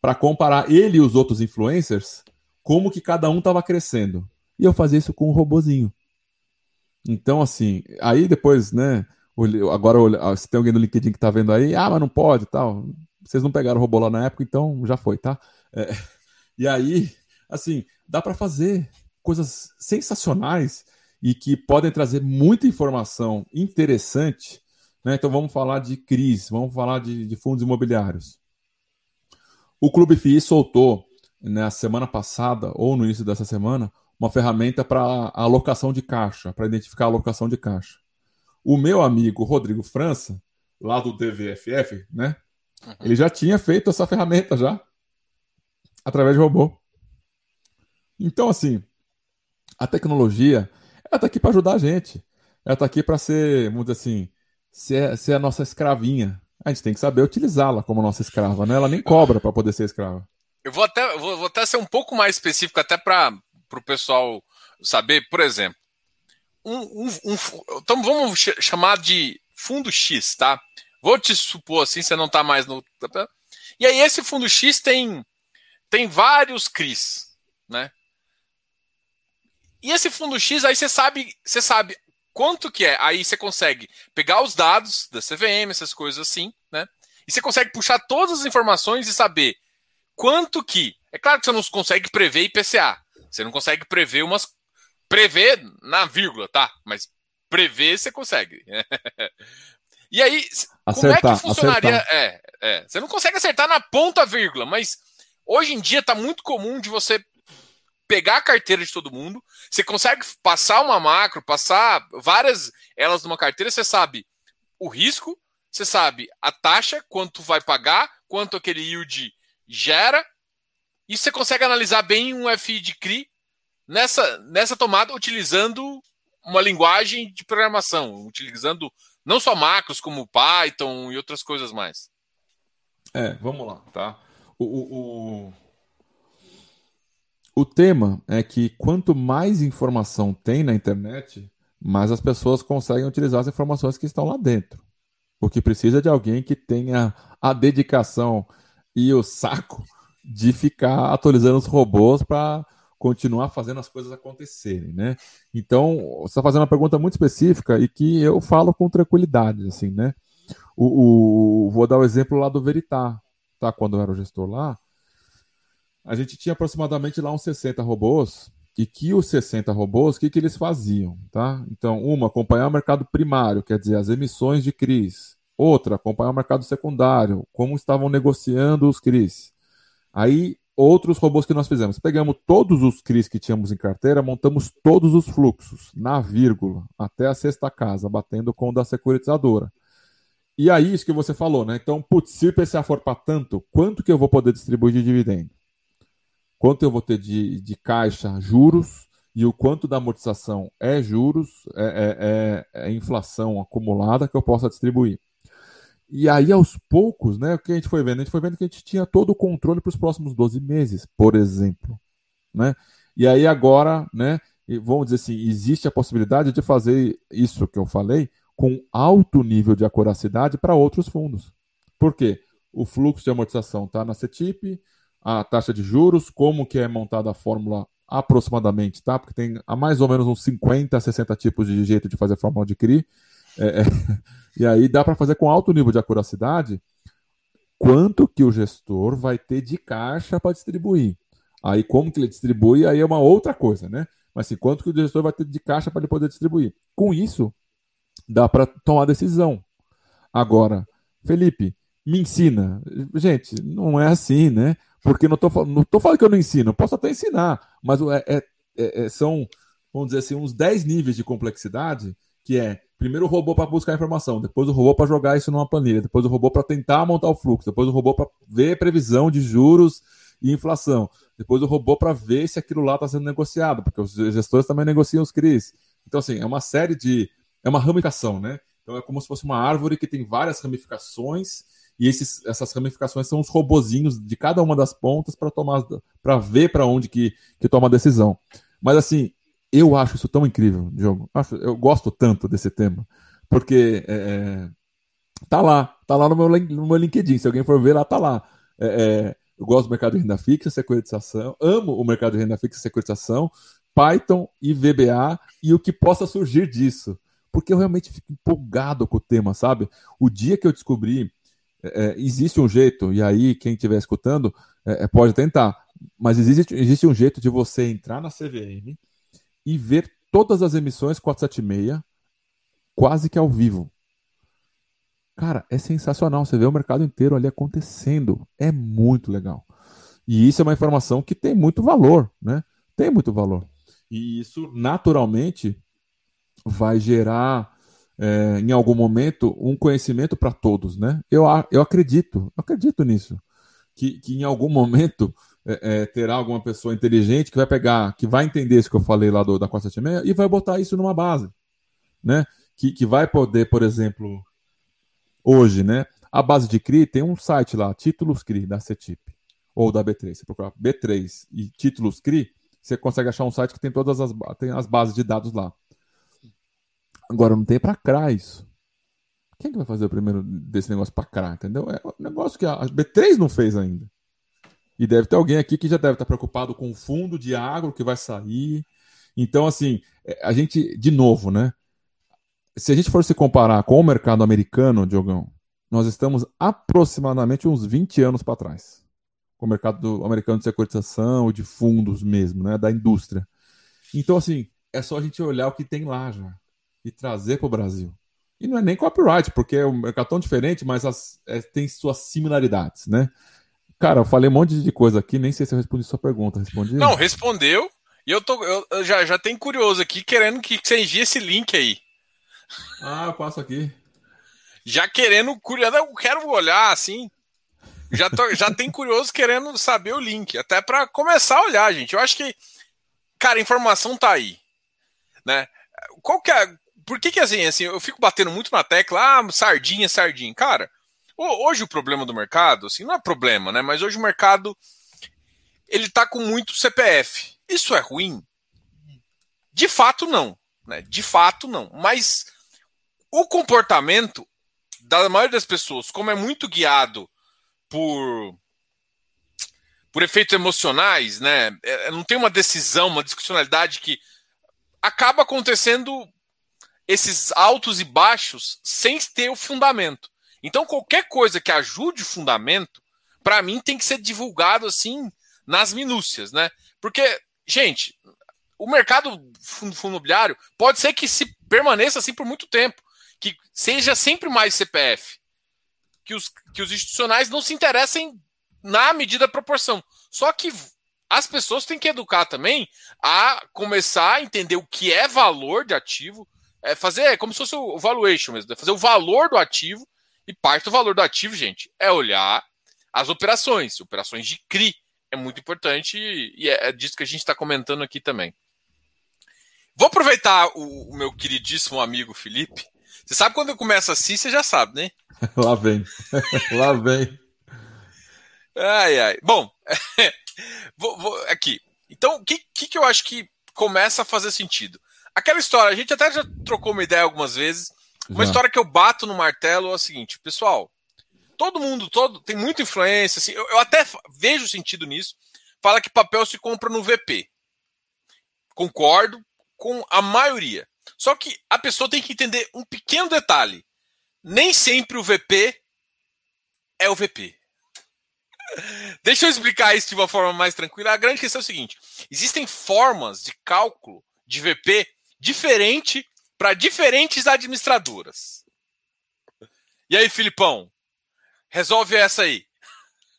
para comparar ele e os outros influencers, como que cada um estava crescendo. E eu fazia isso com um robozinho. Então, assim, aí depois, né? Agora, se tem alguém no LinkedIn que está vendo aí, ah, mas não pode tal. Vocês não pegaram o robô lá na época, então já foi, tá? É, e aí, assim, dá para fazer coisas sensacionais e que podem trazer muita informação interessante. Né? Então vamos falar de CRIs, vamos falar de, de fundos imobiliários. O Clube FI soltou na semana passada, ou no início dessa semana, uma ferramenta para alocação de caixa, para identificar a alocação de caixa. O meu amigo Rodrigo França, lá do DVFF, né? Uhum. Ele já tinha feito essa ferramenta já, através de robô. Então, assim, a tecnologia, ela está aqui para ajudar a gente. Ela está aqui para ser, vamos dizer assim, ser, ser a nossa escravinha. A gente tem que saber utilizá-la como nossa escrava, né? Ela nem cobra para poder ser escrava. Eu vou até, até ser um pouco mais específico, até para o pessoal saber, por exemplo, um, um, um, então vamos chamar de fundo X, tá? Vou te supor assim, você não está mais no. E aí, esse fundo X tem, tem vários CRIs, né? E esse fundo X, aí você sabe, você sabe quanto que é. Aí você consegue pegar os dados da CVM, essas coisas assim, né? E você consegue puxar todas as informações e saber quanto que. É claro que você não consegue prever IPCA. Você não consegue prever umas. Prever na vírgula, tá? Mas prever você consegue. e aí, acertar, como é que funcionaria? É, é, você não consegue acertar na ponta vírgula, mas hoje em dia tá muito comum de você pegar a carteira de todo mundo, você consegue passar uma macro, passar várias elas numa carteira, você sabe o risco, você sabe a taxa, quanto vai pagar, quanto aquele yield gera, e você consegue analisar bem um FI de CRI nessa, nessa tomada utilizando uma linguagem de programação, utilizando não só macros como Python e outras coisas mais. É, vamos lá, tá? O, o, o, o tema é que quanto mais informação tem na internet, mais as pessoas conseguem utilizar as informações que estão lá dentro. Porque precisa de alguém que tenha a dedicação e o saco de ficar atualizando os robôs para continuar fazendo as coisas acontecerem, né? Então, você está fazendo uma pergunta muito específica e que eu falo com tranquilidade, assim, né? O, o, vou dar o exemplo lá do Veritar, tá? Quando eu era o gestor lá, a gente tinha aproximadamente lá uns 60 robôs, e que os 60 robôs, o que, que eles faziam? Tá? Então, uma, acompanhar o mercado primário, quer dizer, as emissões de CRIs. Outra, acompanhar o mercado secundário, como estavam negociando os CRIs. Aí, outros robôs que nós fizemos. Pegamos todos os CRIs que tínhamos em carteira, montamos todos os fluxos, na vírgula, até a sexta casa, batendo com o da securitizadora. E aí, isso que você falou, né? Então, putz, se o IPCA for para tanto, quanto que eu vou poder distribuir de dividendo? quanto eu vou ter de, de caixa juros e o quanto da amortização é juros, é, é, é, é inflação acumulada que eu possa distribuir. E aí, aos poucos, né, o que a gente foi vendo? A gente foi vendo que a gente tinha todo o controle para os próximos 12 meses, por exemplo. Né? E aí agora, né, vamos dizer assim, existe a possibilidade de fazer isso que eu falei com alto nível de acuracidade para outros fundos. Por quê? O fluxo de amortização está na CETIP, a taxa de juros, como que é montada a fórmula aproximadamente, tá? Porque tem há mais ou menos uns 50, 60 tipos de jeito de fazer a fórmula de CRI. É, é, e aí dá para fazer com alto nível de acuracidade quanto que o gestor vai ter de caixa para distribuir. Aí como que ele distribui, aí é uma outra coisa, né? Mas assim, quanto que o gestor vai ter de caixa para ele poder distribuir. Com isso, dá para tomar decisão. Agora, Felipe, me ensina. Gente, não é assim, né? Porque não estou não tô falando que eu não ensino, posso até ensinar, mas é, é, é, é, são, vamos dizer assim, uns 10 níveis de complexidade, que é primeiro o robô para buscar informação, depois o robô para jogar isso numa planilha, depois o robô para tentar montar o fluxo, depois o robô para ver previsão de juros e inflação, depois o robô para ver se aquilo lá está sendo negociado, porque os gestores também negociam os CRIs. Então, assim, é uma série de. É uma ramificação, né? Então é como se fosse uma árvore que tem várias ramificações e esses, essas ramificações são os robozinhos de cada uma das pontas para tomar para ver para onde que, que toma a decisão. Mas assim, eu acho isso tão incrível, Diogo. Eu gosto tanto desse tema, porque é, é, tá lá, tá lá no meu, no meu LinkedIn. Se alguém for ver lá, tá lá. É, é, eu gosto do mercado de renda fixa, securitização, amo o mercado de renda fixa, securitização, Python e VBA e o que possa surgir disso. Porque eu realmente fico empolgado com o tema, sabe? O dia que eu descobri, é, é existe um jeito, e aí quem estiver escutando é, pode tentar, mas existe, existe um jeito de você entrar na CVM e ver todas as emissões 476 quase que ao vivo. Cara, é sensacional. Você vê o mercado inteiro ali acontecendo. É muito legal. E isso é uma informação que tem muito valor, né? Tem muito valor. E isso, naturalmente, vai gerar, é, em algum momento, um conhecimento para todos, né? Eu, eu acredito, eu acredito nisso. Que, que em algum momento é, é, terá alguma pessoa inteligente que vai pegar, que vai entender isso que eu falei lá do, da 476 e vai botar isso numa base, né? Que, que vai poder, por exemplo, hoje, né? A base de CRI tem um site lá, Títulos CRI, da CETIP, ou da B3. Você procurar B3 e Títulos CRI, você consegue achar um site que tem todas as, tem as bases de dados lá. Agora, não tem para CRA isso. Quem que vai fazer o primeiro desse negócio para CRA, entendeu? É um negócio que a B3 não fez ainda. E deve ter alguém aqui que já deve estar preocupado com o fundo de agro que vai sair. Então, assim, é, a gente, de novo, né? Se a gente for se comparar com o mercado americano, Diogão, nós estamos aproximadamente uns 20 anos para trás. Com o mercado americano de securitização, de fundos mesmo, né? Da indústria. Então, assim, é só a gente olhar o que tem lá já e trazer para o Brasil. E não é nem copyright, porque é um mercado tão diferente, mas as, é, tem suas similaridades, né? Cara, eu falei um monte de coisa aqui, nem sei se eu respondi sua pergunta. Respondi? Não, respondeu. E eu, tô, eu, eu já, já tenho curioso aqui, querendo que você envie esse link aí. Ah, eu passo aqui. Já querendo, curioso, eu quero olhar assim. Já, tô, já tem curioso querendo saber o link, até para começar a olhar, gente. Eu acho que, cara, a informação tá aí, né? Qual que é, por que que assim, assim, eu fico batendo muito na tecla, ah, sardinha, sardinha, cara? Hoje o problema do mercado, assim, não é problema, né? Mas hoje o mercado ele tá com muito CPF. Isso é ruim? De fato não, né? De fato não. Mas o comportamento da maioria das pessoas, como é muito guiado por por efeitos emocionais, né? É, não tem uma decisão, uma discussionalidade que acaba acontecendo esses altos e baixos sem ter o fundamento. Então, qualquer coisa que ajude o fundamento, para mim, tem que ser divulgado assim nas minúcias, né? Porque, gente, o mercado fundo, fundo imobiliário pode ser que se permaneça assim por muito tempo, que seja sempre mais CPF, que os, que os institucionais não se interessem na medida da proporção. Só que as pessoas têm que educar também a começar a entender o que é valor de ativo, é fazer como se fosse o valuation mesmo, fazer o valor do ativo e parte do valor do ativo, gente, é olhar as operações, operações de CRI. É muito importante e é disso que a gente está comentando aqui também. Vou aproveitar o, o, meu queridíssimo amigo Felipe. Você sabe quando eu começo assim, você já sabe, né? Lá vem. Lá vem. Ai, ai. Bom, vou, vou, aqui. Então, o que, que, que eu acho que começa a fazer sentido? Aquela história, a gente até já trocou uma ideia algumas vezes uma Já. história que eu bato no martelo é o seguinte, pessoal. Todo mundo, todo tem muita influência. Assim, eu, eu até vejo sentido nisso. Fala que papel se compra no VP. Concordo com a maioria. Só que a pessoa tem que entender um pequeno detalhe. Nem sempre o VP é o VP. Deixa eu explicar isso de uma forma mais tranquila. A grande questão é o seguinte: existem formas de cálculo de VP diferente para diferentes administradoras. E aí, Filipão? Resolve essa aí.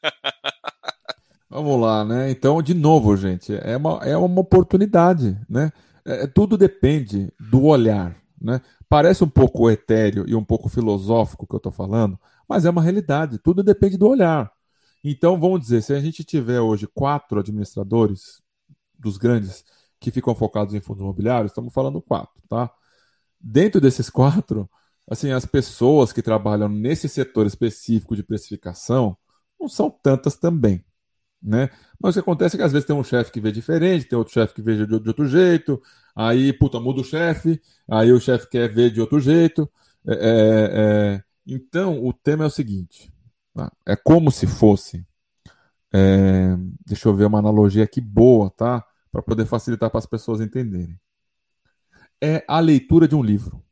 Vamos lá, né? Então, de novo, gente, é uma, é uma oportunidade, né? É, é, tudo depende do olhar, né? Parece um pouco etéreo e um pouco filosófico o que eu estou falando, mas é uma realidade. Tudo depende do olhar. Então, vamos dizer, se a gente tiver hoje quatro administradores dos grandes que ficam focados em fundos imobiliários, estamos falando quatro, tá? Dentro desses quatro, assim, as pessoas que trabalham nesse setor específico de precificação não são tantas também, né? Mas o que acontece é que às vezes tem um chefe que vê diferente, tem outro chefe que vê de, outro jeito, aí, puta, muda o chefe, aí o chefe quer ver de outro jeito. É, é, é... Então, o tema é o seguinte: tá? é como se fosse. É... Deixa eu ver uma analogia aqui boa, tá? Para poder facilitar para as pessoas entenderem. É a leitura de um livro.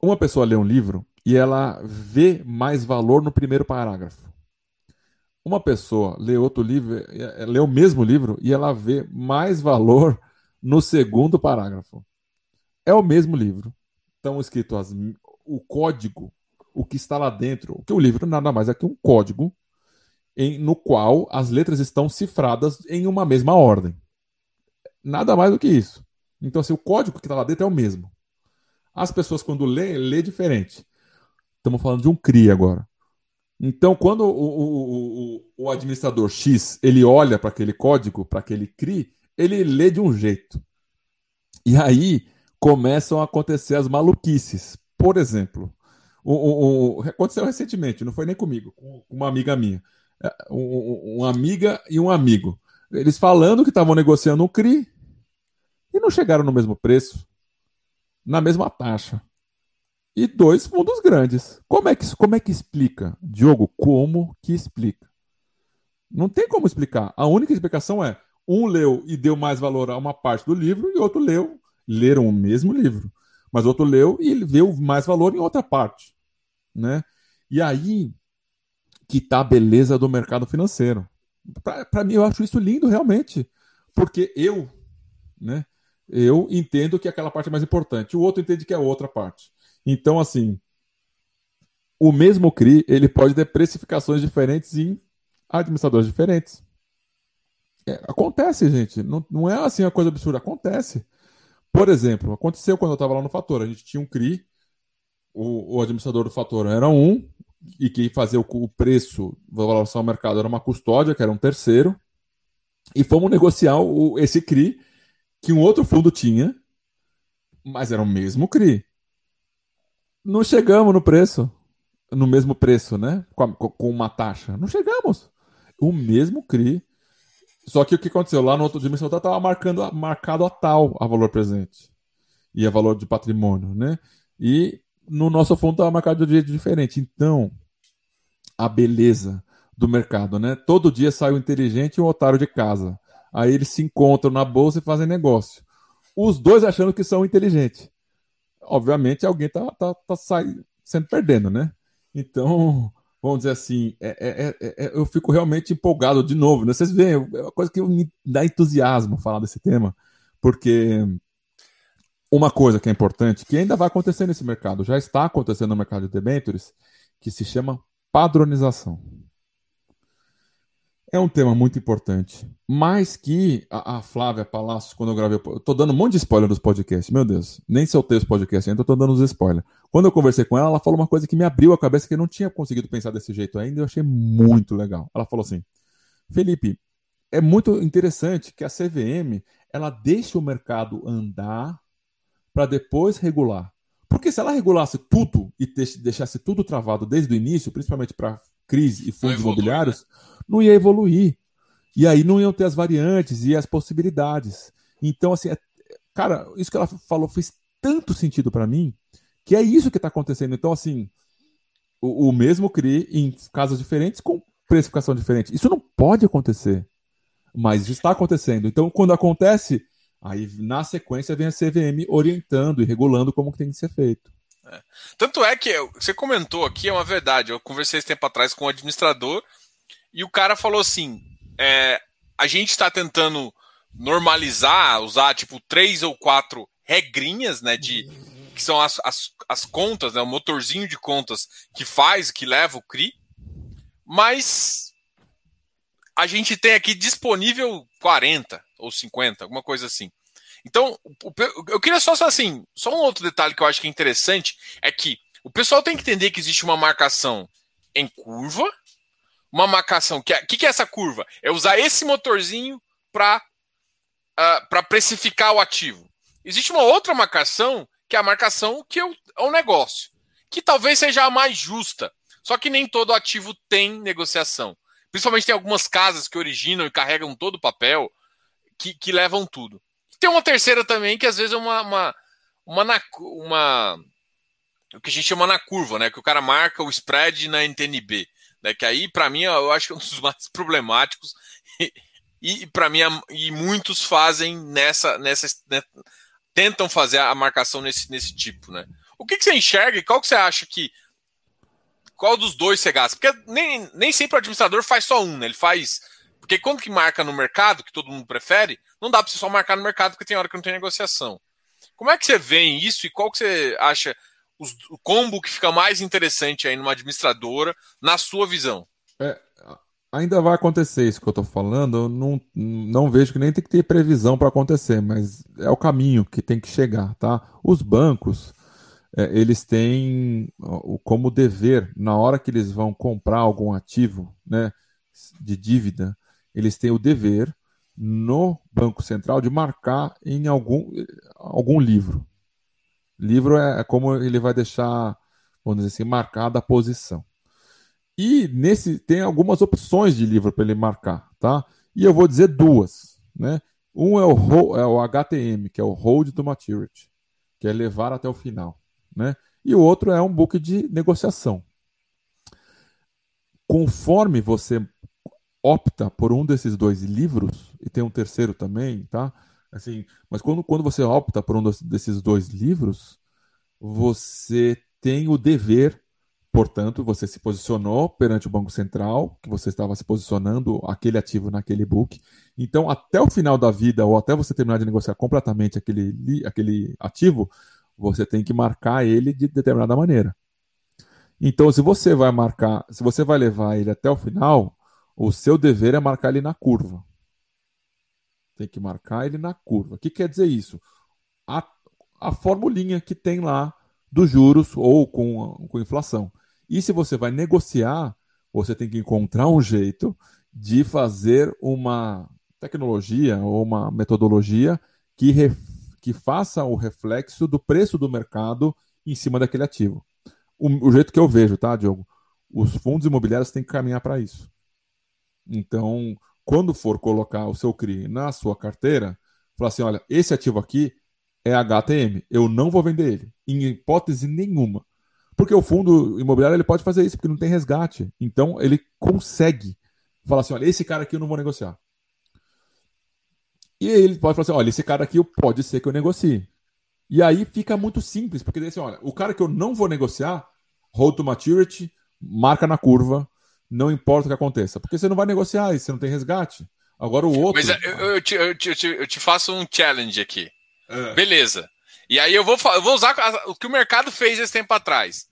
Uma pessoa lê um livro e ela vê mais valor no primeiro parágrafo. Uma pessoa lê outro livro, é, é, lê o mesmo livro e ela vê mais valor no segundo parágrafo. É o mesmo livro. Estão escritos as, o código, o que está lá dentro. Que o livro nada mais é que um código em, no qual as letras estão cifradas em uma mesma ordem. Nada mais do que isso. Então, assim, o código que está lá dentro é o mesmo. As pessoas, quando lê, lê diferente. Estamos falando de um CRI agora. Então, quando o, o, o, o administrador X ele olha para aquele código, para aquele CRI, ele lê de um jeito. E aí começam a acontecer as maluquices. Por exemplo, o, aconteceu recentemente, não foi nem comigo, com uma amiga minha. É, uma amiga e um amigo. Eles falando que estavam negociando um CRI e não chegaram no mesmo preço na mesma taxa. E dois fundos grandes. Como é que, como é que explica? Diogo, como que explica? Não tem como explicar. A única explicação é um leu e deu mais valor a uma parte do livro e outro leu, leram o mesmo livro, mas outro leu e viu mais valor em outra parte, né? E aí que tá a beleza do mercado financeiro. Para mim eu acho isso lindo realmente, porque eu, né? Eu entendo que aquela parte é mais importante, o outro entende que é outra parte. Então, assim, o mesmo CRI ele pode ter precificações diferentes em administradores diferentes. É, acontece, gente. Não, não é assim uma coisa absurda. Acontece. Por exemplo, aconteceu quando eu estava lá no Fator. A gente tinha um CRI, o, o administrador do Fator era um, e quem fazia o, o preço, a valoração ao mercado era uma custódia, que era um terceiro. E fomos negociar o, esse CRI que um outro fundo tinha, mas era o mesmo CRI. Não chegamos no preço, no mesmo preço, né? Com, a, com uma taxa. Não chegamos. O mesmo CRI. Só que o que aconteceu? Lá no outro dimensão estava marcando, marcado a tal a valor presente e a valor de patrimônio, né? E no nosso fundo estava marcado de um jeito diferente. Então, a beleza do mercado, né? Todo dia sai o inteligente e o otário de casa. Aí eles se encontram na bolsa e fazem negócio. Os dois achando que são inteligentes. Obviamente alguém tá, tá, tá sendo perdendo, né? Então, vamos dizer assim, é, é, é, é, eu fico realmente empolgado de novo. Né? Vocês veem, é uma coisa que me dá entusiasmo falar desse tema, porque uma coisa que é importante, que ainda vai acontecer nesse mercado, já está acontecendo no mercado de debentures, que se chama padronização é um tema muito importante. Mais que a, a Flávia Palácio, quando eu gravei. Eu tô dando um monte de spoiler dos podcasts, meu Deus. Nem soltei os podcasts ainda, eu tô dando os spoilers. Quando eu conversei com ela, ela falou uma coisa que me abriu a cabeça que eu não tinha conseguido pensar desse jeito ainda eu achei muito legal. Ela falou assim: Felipe, é muito interessante que a CVM ela deixa o mercado andar para depois regular. Porque se ela regulasse tudo e deixasse tudo travado desde o início, principalmente para crise e fundos imobiliários, né? não ia evoluir. E aí não iam ter as variantes e as possibilidades. Então, assim, é, cara, isso que ela falou fez tanto sentido para mim que é isso que está acontecendo. Então, assim, o, o, mesmo CRI em casos diferentes com precificação diferente. Isso não pode acontecer, mas está acontecendo. Então, quando acontece, aí na sequência vem a CVM orientando e regulando como que tem que ser feito. É. Tanto é que você comentou aqui, é uma verdade. Eu conversei esse tempo atrás com o um administrador e o cara falou assim: é, a gente está tentando normalizar, usar tipo três ou quatro regrinhas, né? De que são as, as, as contas, né, o motorzinho de contas que faz, que leva o CRI, mas a gente tem aqui disponível 40 ou 50, alguma coisa assim. Então, eu queria só assim, só um outro detalhe que eu acho que é interessante é que o pessoal tem que entender que existe uma marcação em curva, uma marcação que é, que, que é essa curva? É usar esse motorzinho para uh, ah, para precificar o ativo. Existe uma outra marcação que é a marcação que é o, é o negócio, que talvez seja a mais justa. Só que nem todo ativo tem negociação. Principalmente tem algumas casas que originam e carregam todo o papel que, que levam tudo. Tem uma terceira também que às vezes é uma, uma, uma, na, uma o que a gente chama na curva, né? Que o cara marca o spread na NTNB. Né, que aí, para mim, eu acho que é um dos mais problemáticos. E, e para mim, e muitos fazem nessa. nessa né, tentam fazer a marcação nesse, nesse tipo, né? O que, que você enxerga e qual que você acha que. Qual dos dois você gasta? Porque nem, nem sempre o administrador faz só um, né? Ele faz. Porque quando que marca no mercado, que todo mundo prefere, não dá para você só marcar no mercado porque tem hora que não tem negociação. Como é que você vê isso e qual que você acha os, o combo que fica mais interessante aí numa administradora, na sua visão? É, ainda vai acontecer isso que eu estou falando. Eu não, não vejo que nem tem que ter previsão para acontecer, mas é o caminho que tem que chegar, tá? Os bancos, é, eles têm como dever, na hora que eles vão comprar algum ativo, né, de dívida, eles têm o dever no Banco Central de marcar em algum, algum livro, Livro é, é como ele vai deixar, vamos dizer assim, marcada a posição. E nesse tem algumas opções de livro para ele marcar, tá? E eu vou dizer duas, né? Um é o, é o HTM, que é o Hold to Maturity, que é levar até o final, né? E o outro é um book de negociação. Conforme você opta por um desses dois livros, e tem um terceiro também, tá? Assim, mas quando, quando você opta por um desses dois livros, você tem o dever, portanto, você se posicionou perante o Banco Central, que você estava se posicionando aquele ativo naquele book. Então, até o final da vida, ou até você terminar de negociar completamente aquele, aquele ativo, você tem que marcar ele de determinada maneira. Então, se você vai marcar, se você vai levar ele até o final, o seu dever é marcar ele na curva. Tem que marcar ele na curva. O que quer dizer isso? A, a formulinha que tem lá dos juros ou com, com inflação. E se você vai negociar, você tem que encontrar um jeito de fazer uma tecnologia ou uma metodologia que, ref, que faça o reflexo do preço do mercado em cima daquele ativo. O, o jeito que eu vejo, tá, Diogo? Os fundos imobiliários têm que caminhar para isso. Então, quando for colocar o seu CRI na sua carteira, falar assim: olha, esse ativo aqui é HTM, eu não vou vender ele, em hipótese nenhuma. Porque o fundo imobiliário ele pode fazer isso, porque não tem resgate. Então ele consegue falar assim: olha, esse cara aqui eu não vou negociar. E aí ele pode falar assim: olha, esse cara aqui pode ser que eu negocie. E aí fica muito simples, porque daí assim, olha, o cara que eu não vou negociar, hold to maturity, marca na curva, não importa o que aconteça. Porque você não vai negociar e você não tem resgate. Agora o outro. Mas eu, eu, te, eu, te, eu te, faço um challenge aqui. É. Beleza. E aí eu vou, eu vou usar o que o mercado fez esse tempo atrás.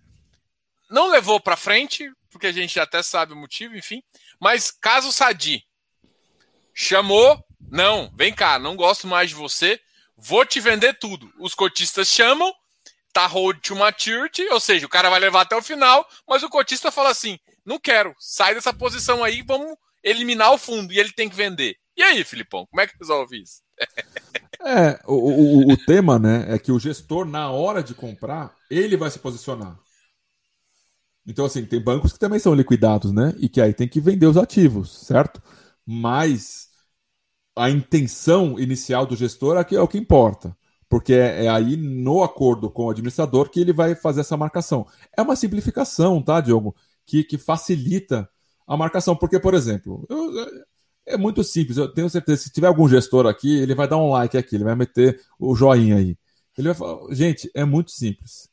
Não levou para frente, porque a gente até sabe o motivo, enfim. Mas caso Sadi chamou, não, vem cá, não gosto mais de você, vou te vender tudo. Os cotistas chamam, tá hold to maturity, ou seja, o cara vai levar até o final, mas o cotista fala assim: não quero, sai dessa posição aí, vamos eliminar o fundo e ele tem que vender. E aí, Filipão, como é que resolve isso? é, o, o, o tema, né, é que o gestor, na hora de comprar, ele vai se posicionar. Então, assim, tem bancos que também são liquidados, né? E que aí tem que vender os ativos, certo? Mas a intenção inicial do gestor é, é o que importa. Porque é, é, aí no acordo com o administrador que ele vai fazer essa marcação. É uma simplificação, tá, Diogo? que, que facilita a marcação. Porque, por exemplo, eu, é muito simples. Eu tenho certeza se tiver algum gestor aqui, ele vai dar um like aqui, ele vai meter o joinha aí. Ele vai falar, gente, é muito simples.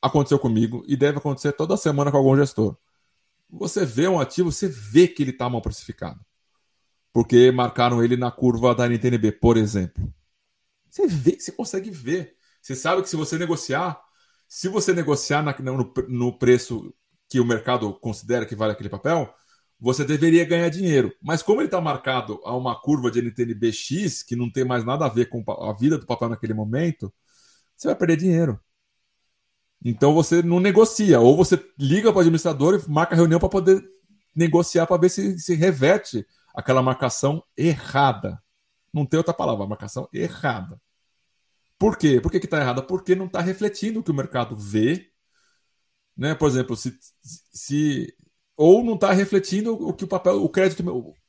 Aconteceu comigo e deve acontecer toda semana com algum gestor. Você vê um ativo, você vê que ele está mal precificado. Porque marcaram ele na curva da NTNB, por exemplo. Você vê, você consegue ver. Você sabe que se você negociar, se você negociar na, no, no preço que o mercado considera que vale aquele papel, você deveria ganhar dinheiro. Mas como ele está marcado a uma curva de NTNBX, que não tem mais nada a ver com a vida do papel naquele momento, você vai perder dinheiro. Então você não negocia, ou você liga para o administrador e marca reunião para poder negociar para ver se se reverte aquela marcação errada. Não tem outra palavra, marcação errada. Por quê? Por que está errada? Porque não está refletindo o que o mercado vê né? Por exemplo, se, se ou não está refletindo o que o papel, o crédito.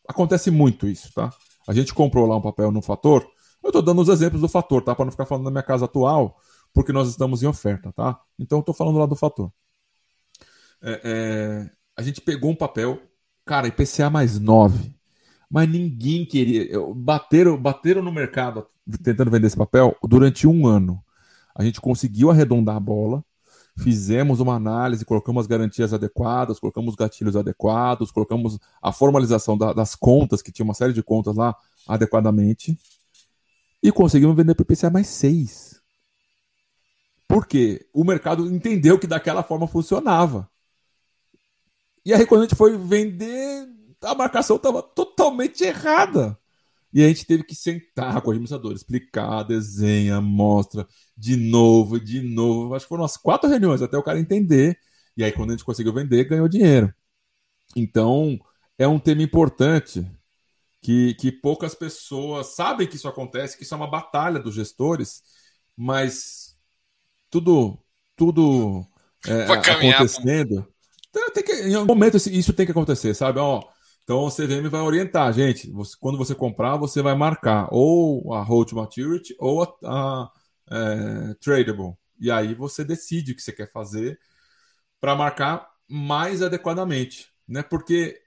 Acontece muito isso, tá? A gente comprou lá um papel no fator. Eu estou dando os exemplos do fator, tá? Para não ficar falando da minha casa atual, porque nós estamos em oferta, tá? Então eu estou falando lá do fator. É, é, a gente pegou um papel, cara, IPCA mais 9. Mas ninguém queria. Bateram, bateram no mercado tentando vender esse papel durante um ano. A gente conseguiu arredondar a bola fizemos uma análise, colocamos as garantias adequadas, colocamos gatilhos adequados, colocamos a formalização da, das contas, que tinha uma série de contas lá adequadamente, e conseguimos vender para o IPCA mais 6. Por quê? O mercado entendeu que daquela forma funcionava. E aí, quando a gente foi vender, a marcação estava totalmente errada. E a gente teve que sentar com o administrador, explicar, desenha, mostra, de novo, de novo. Acho que foram umas quatro reuniões até o cara entender. E aí, quando a gente conseguiu vender, ganhou dinheiro. Então, é um tema importante que, que poucas pessoas sabem que isso acontece, que isso é uma batalha dos gestores, mas tudo, tudo é, acontecendo. Então, tem que, em algum momento isso tem que acontecer, sabe? Ó, então o CVM vai orientar, gente. Você, quando você comprar, você vai marcar ou a hold maturity ou a, a é, tradable. E aí você decide o que você quer fazer para marcar mais adequadamente, né? Porque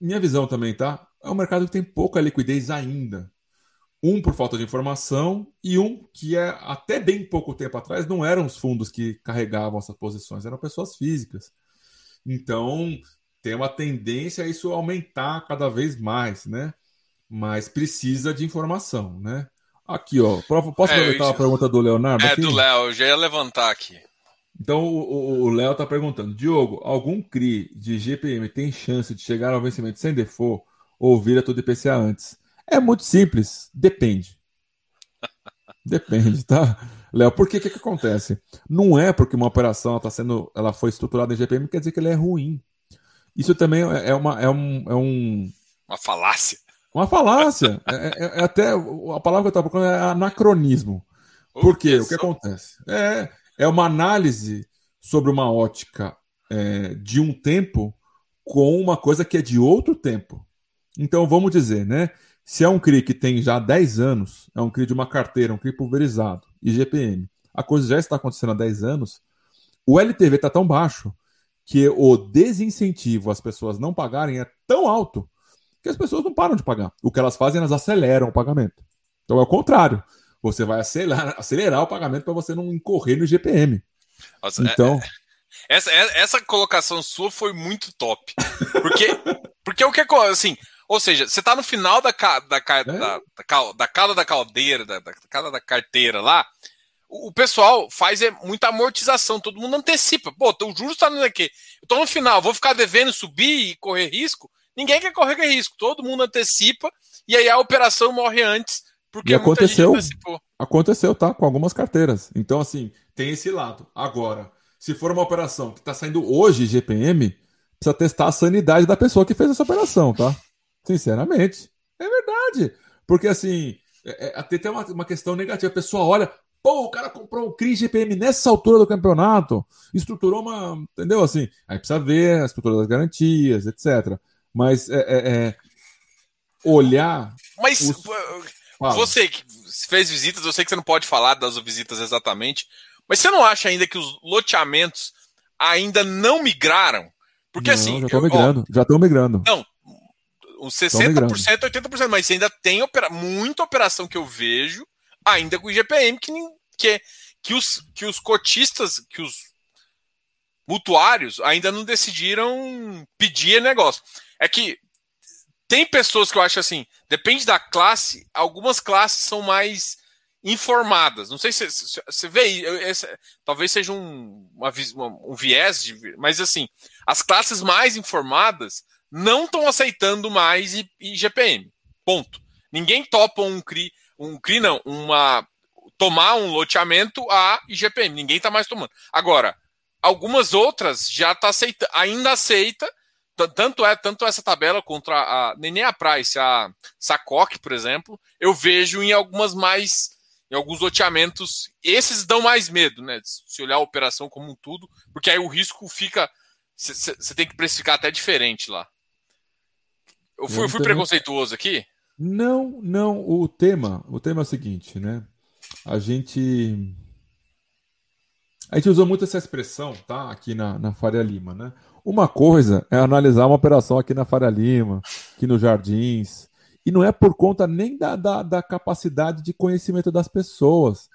minha visão também, tá? É um mercado que tem pouca liquidez ainda. Um por falta de informação e um que é até bem pouco tempo atrás não eram os fundos que carregavam essas posições, eram pessoas físicas. Então, tem uma tendência a isso aumentar cada vez mais, né? Mas precisa de informação, né? Aqui, ó. Posso é, aproveitar já... a pergunta do Leonardo? É, aqui? do Léo, eu já ia levantar aqui. Então o Léo está perguntando: Diogo, algum CRI de GPM tem chance de chegar ao vencimento sem default ou vira tudo IPCA antes? É muito simples, depende. Depende, tá? Léo, por que que acontece? Não é porque uma operação está sendo, ela foi estruturada em GPM quer dizer que ela é ruim. Isso também é, é, uma, é, um, é um. Uma falácia. Uma falácia. É, é, é, até a palavra que eu estava procurando é anacronismo. Por quê? O que acontece? É, é uma análise sobre uma ótica é, de um tempo com uma coisa que é de outro tempo. Então vamos dizer, né? Se é um CRI que tem já 10 anos, é um CRI de uma carteira, um CRI pulverizado, IGPM, a coisa já está acontecendo há 10 anos, o LTV está tão baixo que o desincentivo às pessoas não pagarem é tão alto que as pessoas não param de pagar. O que elas fazem, elas aceleram o pagamento. Então é o contrário. Você vai acelerar, acelerar o pagamento para você não incorrer no IGPM. Nossa, então. É, é, essa, é, essa colocação sua foi muito top. Porque, porque o que é assim. Ou seja, você está no final da, da, da, é? da, da, da cala da caldeira, da, da, da, da carteira lá, o pessoal faz é muita amortização, todo mundo antecipa. Pô, o juros está aqui. Eu tô no final, vou ficar devendo subir e correr risco. Ninguém quer correr risco, todo mundo antecipa e aí a operação morre antes porque e aconteceu, aconteceu, tá? Com algumas carteiras. Então, assim, tem esse lado. Agora, se for uma operação que está saindo hoje GPM, precisa testar a sanidade da pessoa que fez essa operação, tá? Sinceramente. É verdade. Porque, assim, é, é, até tem uma, uma questão negativa. A pessoa olha, Pô, o cara comprou o CRI GPM nessa altura do campeonato, estruturou uma. Entendeu? Assim, aí precisa ver a estrutura das garantias, etc. Mas é, é, é olhar. Mas os... você que fez visitas, eu sei que você não pode falar das visitas exatamente, mas você não acha ainda que os loteamentos ainda não migraram? Porque não, assim. Já estão migrando, ó, já estão migrando. Não, uns 60%, 80%, mas ainda tem opera, muita operação que eu vejo ainda com o IGPM, que, que, que, os, que os cotistas, que os mutuários ainda não decidiram pedir negócio. É que tem pessoas que eu acho assim, depende da classe, algumas classes são mais informadas. Não sei se você vê, esse, talvez seja um, uma, um viés, de, mas assim, as classes mais informadas não estão aceitando mais IGPM. Ponto. Ninguém topa um CRI um CRI não, uma tomar um loteamento a IGPM. Ninguém está mais tomando. Agora, algumas outras já está aceita, ainda aceita. Tanto é, tanto essa tabela contra a nem a Price, a Sacoc, por exemplo, eu vejo em algumas mais em alguns loteamentos, esses dão mais medo, né? Se olhar a operação como um tudo, porque aí o risco fica você tem que precificar até diferente lá. Eu fui, eu fui preconceituoso aqui? Não, não. O tema, o tema é o seguinte, né? A gente a gente usou muito essa expressão, tá? Aqui na, na Faria Lima, né? Uma coisa é analisar uma operação aqui na Faria Lima, aqui nos Jardins, e não é por conta nem da, da, da capacidade de conhecimento das pessoas.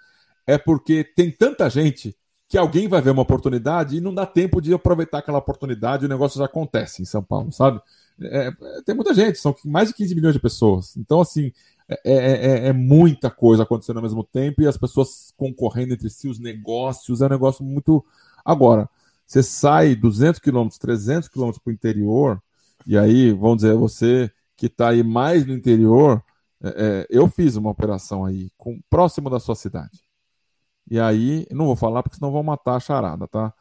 É porque tem tanta gente que alguém vai ver uma oportunidade e não dá tempo de aproveitar aquela oportunidade o negócio já acontece em São Paulo, sabe? É, é, tem muita gente, são mais de 15 milhões de pessoas. Então, assim, é, é, é, é, muita coisa acontecendo ao mesmo tempo e as pessoas concorrendo entre si, os negócios, é um negócio muito. Agora, você sai 200 quilômetros, 300 quilômetros para o interior, e aí, vamos dizer, você que está aí mais no interior, é, eu fiz uma operação aí, com, próximo da sua cidade. E aí, não vou falar porque senão vão matar a charada, tá?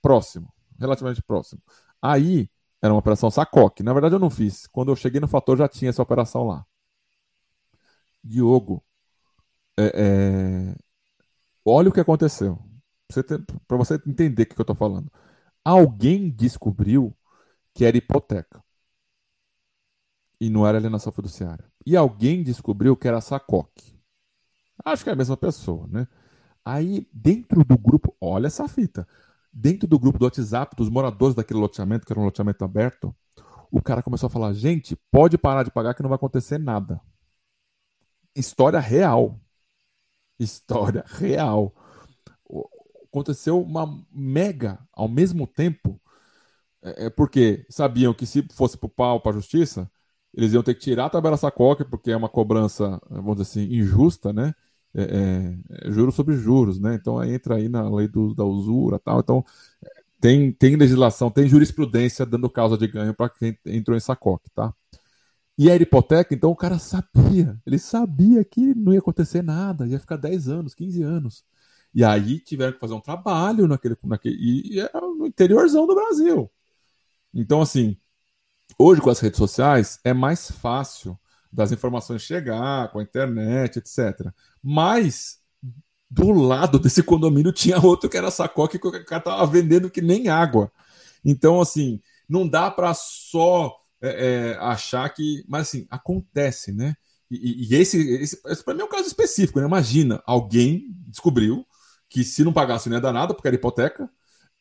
próximo, relativamente próximo. Aí, era uma operação Sacoque. Na verdade, eu não fiz. Quando eu cheguei no fator, já tinha essa operação lá. Diogo, é, é... olha o que aconteceu. Para você, entender o que eu estou falando. Alguém descobriu que era hipoteca. E não era alienação fiduciária. E alguém descobriu que era sacoque. Acho que é a mesma pessoa, né? Aí, dentro do grupo, olha essa fita dentro do grupo do WhatsApp dos moradores daquele loteamento, que era um loteamento aberto, o cara começou a falar: gente, pode parar de pagar que não vai acontecer nada. História real. História real. Aconteceu uma mega ao mesmo tempo, é, é porque sabiam que se fosse pro pau, para a justiça, eles iam ter que tirar a tabela sacoque, porque é uma cobrança, vamos dizer assim, injusta, né? É, é, é, juros sobre juros, né? Então entra aí na lei do, da usura tal. Então tem, tem legislação, tem jurisprudência dando causa de ganho para quem entrou em sacoque, tá? E a hipoteca, então o cara sabia, ele sabia que não ia acontecer nada, ia ficar 10 anos, 15 anos. E aí tiveram que fazer um trabalho naquele, naquele e, e era no interiorzão do Brasil. Então, assim, hoje com as redes sociais é mais fácil das informações chegar, com a internet, etc. Mas do lado desse condomínio tinha outro que era sacoque que o cara tava vendendo que nem água. Então, assim, não dá para só é, é, achar que. Mas, assim, acontece, né? E, e esse, esse, esse para mim é um caso específico, né? Imagina, alguém descobriu que se não pagasse não ia dar nada, porque era hipoteca,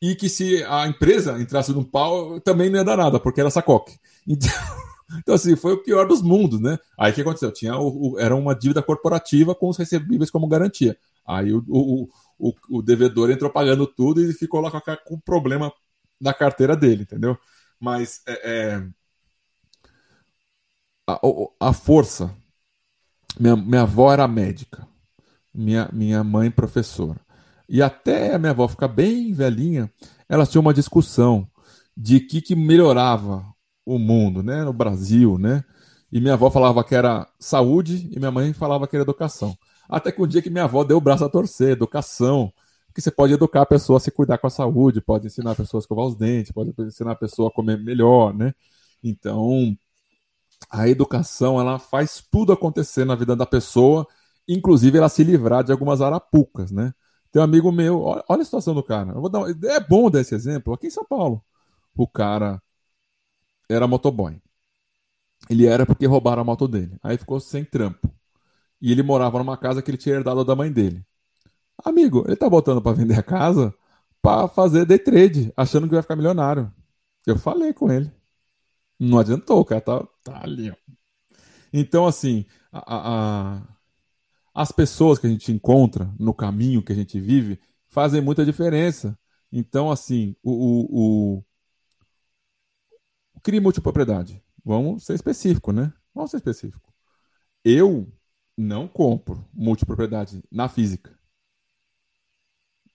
e que se a empresa entrasse no pau, também não ia dar nada, porque era sacoque. Então. Então, assim, foi o pior dos mundos, né? Aí o que aconteceu? Tinha o, o, era uma dívida corporativa com os recebíveis como garantia. Aí o, o, o, o devedor entrou pagando tudo e ficou lá com, o problema na carteira dele, entendeu? Mas é, é, a, a, força. Minha, minha avó era médica, minha, minha mãe professora. E até a minha avó ficar bem velhinha, elas tinham uma discussão de que, que melhorava o mundo, né? No Brasil, né? E minha avó falava que era saúde e minha mãe falava que era educação. Até que um dia que minha avó deu o braço a torcer, educação. Que você pode educar a pessoa a se cuidar com a saúde, pode ensinar a pessoa a escovar os dentes, pode ensinar a pessoa a comer melhor, né? Então, a educação, ela faz tudo acontecer na vida da pessoa, inclusive ela se livrar de algumas arapucas, né? Tem um amigo meu, olha, a situação do cara. Dar, é bom dar esse exemplo aqui em São Paulo. O cara era motoboy. Ele era porque roubaram a moto dele. Aí ficou sem trampo. E ele morava numa casa que ele tinha herdado da mãe dele. Amigo, ele tá botando para vender a casa para fazer day trade, achando que vai ficar milionário. Eu falei com ele. Não adiantou, o cara tá, tá ali. Ó. Então, assim, a, a, as pessoas que a gente encontra no caminho que a gente vive fazem muita diferença. Então, assim, o, o, o Crie multipropriedade. Vamos ser específico, né? Vamos ser específico. Eu não compro multipropriedade na física.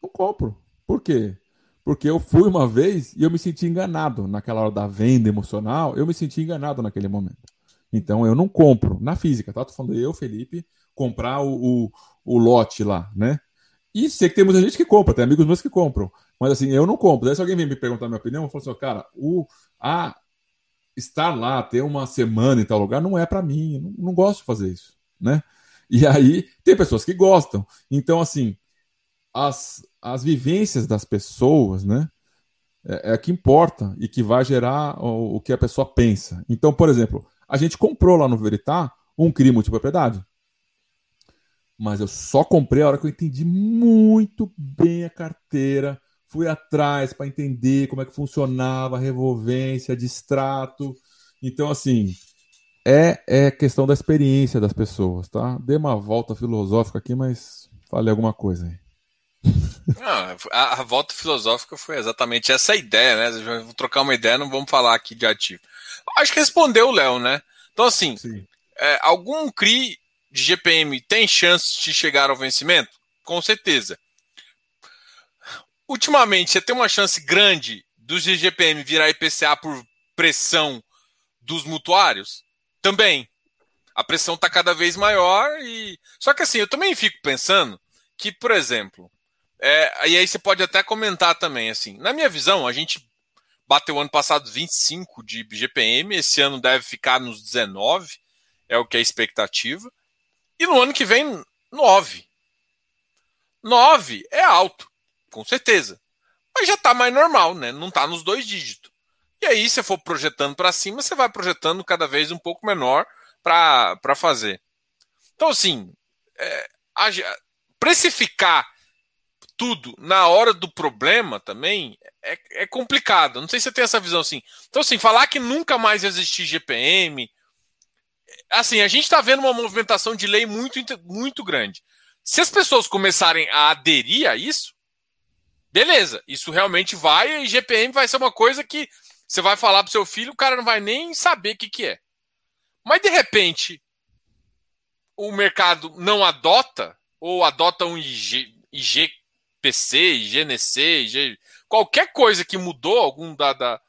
Não compro. Por quê? Porque eu fui uma vez e eu me senti enganado naquela hora da venda emocional. Eu me senti enganado naquele momento. Então eu não compro na física, tá? Tô falando eu, Felipe, comprar o, o, o lote lá, né? E sei que tem muita gente que compra, tem amigos meus que compram. Mas assim, eu não compro. Daí se alguém vem me perguntar minha opinião, eu falo assim, cara, o, a, estar lá, ter uma semana em tal lugar, não é para mim. Não, não gosto de fazer isso, né? E aí tem pessoas que gostam. Então, assim, as, as vivências das pessoas, né? é, é que importa e que vai gerar o, o, que a pessoa pensa. Então, por exemplo, a gente comprou lá no Veritá um CRI multipropriedade. Mas eu só comprei a hora que eu entendi muito bem a carteira, fui atrás para entender como é que funcionava a revolvência, distrato. Então, assim, é, é questão da experiência das pessoas, tá? Dei uma volta filosófica aqui, mas falei alguma coisa aí. Não, a, a, volta filosófica foi exatamente essa ideia, né? Vamos trocar uma ideia, não vamos falar aqui de ativo. Acho que respondeu o Léo, né? Então, assim, é, algum CRI de GPM tem chance de chegar ao vencimento? Com certeza. Ultimamente, você tem uma chance grande dos de GPM virar IPCA por pressão dos mutuários? Também. A pressão está cada vez maior e. Só que assim, eu também fico pensando que, por exemplo, é, e aí você pode até comentar também, assim, na minha visão, a gente bateu ano passado 25 de GPM, esse ano deve ficar nos 19, é o que é a expectativa. E no ano que vem, 9. 9 é alto, com certeza. Mas já está mais normal, né? Não está nos dois dígitos. E aí, se for projetando para cima, você vai projetando cada vez um pouco menor para fazer. Então, assim, é, a, precificar tudo na hora do problema também é, é, complicado. Não sei se você tem essa visão assim. Então, assim, falar que nunca mais existir GPM. Assim, a gente está vendo uma movimentação de lei muito, muito grande. Se as pessoas começarem a aderir a isso, beleza, isso realmente vai e GPM vai ser uma coisa que você vai falar para seu filho, o cara não vai nem saber o que, que é. Mas de repente o mercado não adota ou adota um IG, IG PC, IGNC, IG, qualquer coisa que mudou, algum da, da,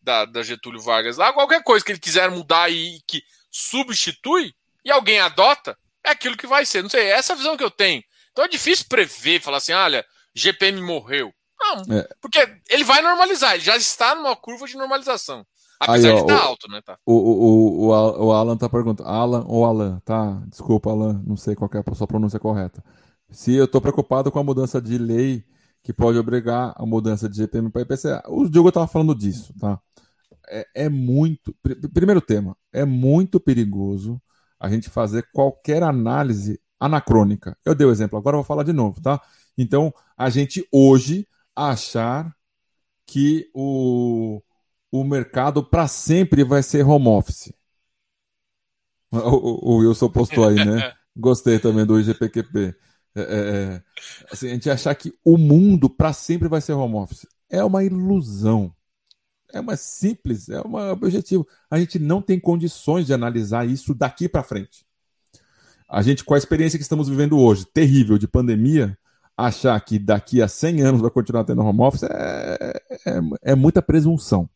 da, da, Getúlio Vargas lá, qualquer coisa que ele quiser mudar e que substitui, e alguém adota, é aquilo que vai ser. Não sei, é essa visão que eu tenho. Então é difícil prever, falar assim, olha, GPM morreu. Não, é. porque ele vai normalizar, ele já está numa curva de normalização. Apesar Aí, ó, de estar alto, né? Tá. O, o, o, o Alan tá perguntando. Alan ou Alan, tá? Desculpa, Alan, não sei qual é a sua pronúncia correta se eu estou preocupado com a mudança de lei que pode obrigar a mudança de GPM para IPCA. O Diogo estava falando disso, tá? É, é muito. Pr primeiro tema, é muito perigoso a gente fazer qualquer análise anacrônica. Eu dei o exemplo, agora eu vou falar de novo, tá? Então, a gente hoje achar que o, o mercado para sempre vai ser home office. O, Wilson postou aí, né? Gostei também do IGPQP. É, é, é, assim, a gente achar que o mundo para sempre vai ser home office é uma ilusão. É uma simples, é um objetivo. A gente não tem condições de analisar isso daqui para frente. A gente, com a experiência que estamos vivendo hoje, terrível de pandemia, achar que daqui a 100 anos vai continuar tendo home office é, é, é muita presunção.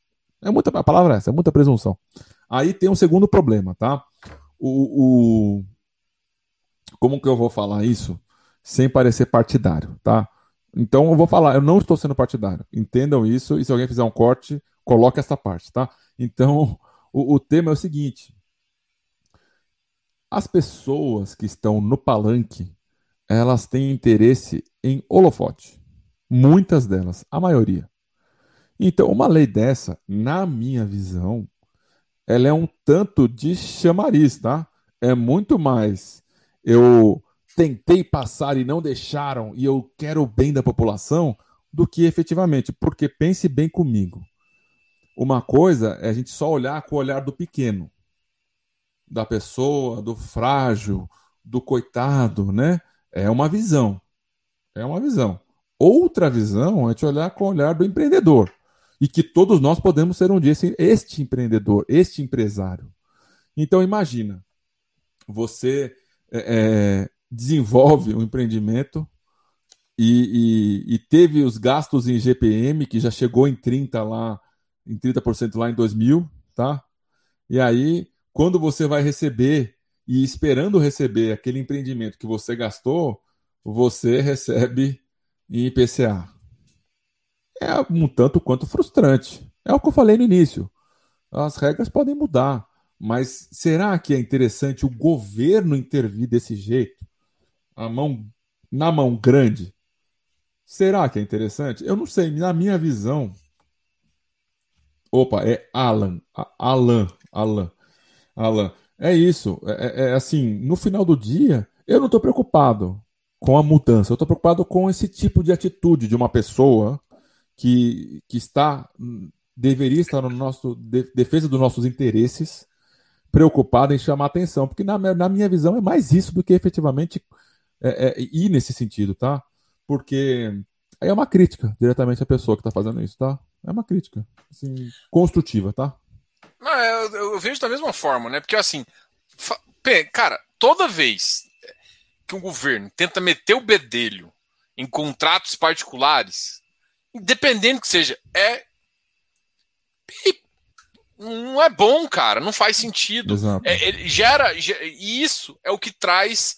É muita, a palavra é essa, é muita presunção. Aí tem um segundo problema, tá? O, o, como que eu vou falar isso? sem parecer partidário, tá? Então eu vou falar, eu não estou sendo partidário. Entendam isso e se alguém fizer um corte, coloque essa parte, tá? Então o, o tema é o seguinte: as pessoas que estão no palanque, elas têm interesse em holofote. Muitas delas, a maioria. Então, uma lei dessa, na minha visão, ela é um tanto de chamariz, tá? É muito mais eu tentei passar e não deixaram e eu quero o bem da população do que efetivamente, porque pense bem comigo. Uma coisa é a gente só olhar com o olhar do pequeno, da pessoa, do frágil, do coitado, né? É uma visão. É uma visão. Outra visão é gente olhar com o olhar do empreendedor. E que todos nós podemos ser um dia este empreendedor, este empresário. Então imagina, você é, é desenvolve um empreendimento e, e, e, teve os gastos em GPM, que já chegou em 30 lá, em 30% lá em 2000, tá? E aí, quando você vai receber e esperando receber aquele empreendimento que você gastou, você recebe em IPCA. É um tanto quanto frustrante. É o que eu falei no início. As regras podem mudar, mas será que é interessante o governo intervir desse jeito? a mão na mão grande. Será que é interessante? Eu não sei. Na minha visão, Opa, é Alan. Alan. Alan. Alan. É isso. É, é, é assim, no final do dia, eu não estou preocupado com a mudança. Eu estou preocupado com esse tipo de atitude de uma pessoa que, que está deveria estar no nosso de, defesa dos nossos interesses, preocupada em chamar atenção, porque na, na minha visão é mais isso do que efetivamente é, é, ir nesse sentido, tá? Porque aí é uma crítica diretamente à pessoa que está fazendo isso, tá? É uma crítica, assim, construtiva, tá? Não, é, eu, eu, vejo da mesma forma, né? Porque assim, cara, toda vez que um governo tenta meter o bedelho em contratos particulares, independente que seja, é não é bom, cara, não faz sentido. É, ele gera, gera, e isso é o que traz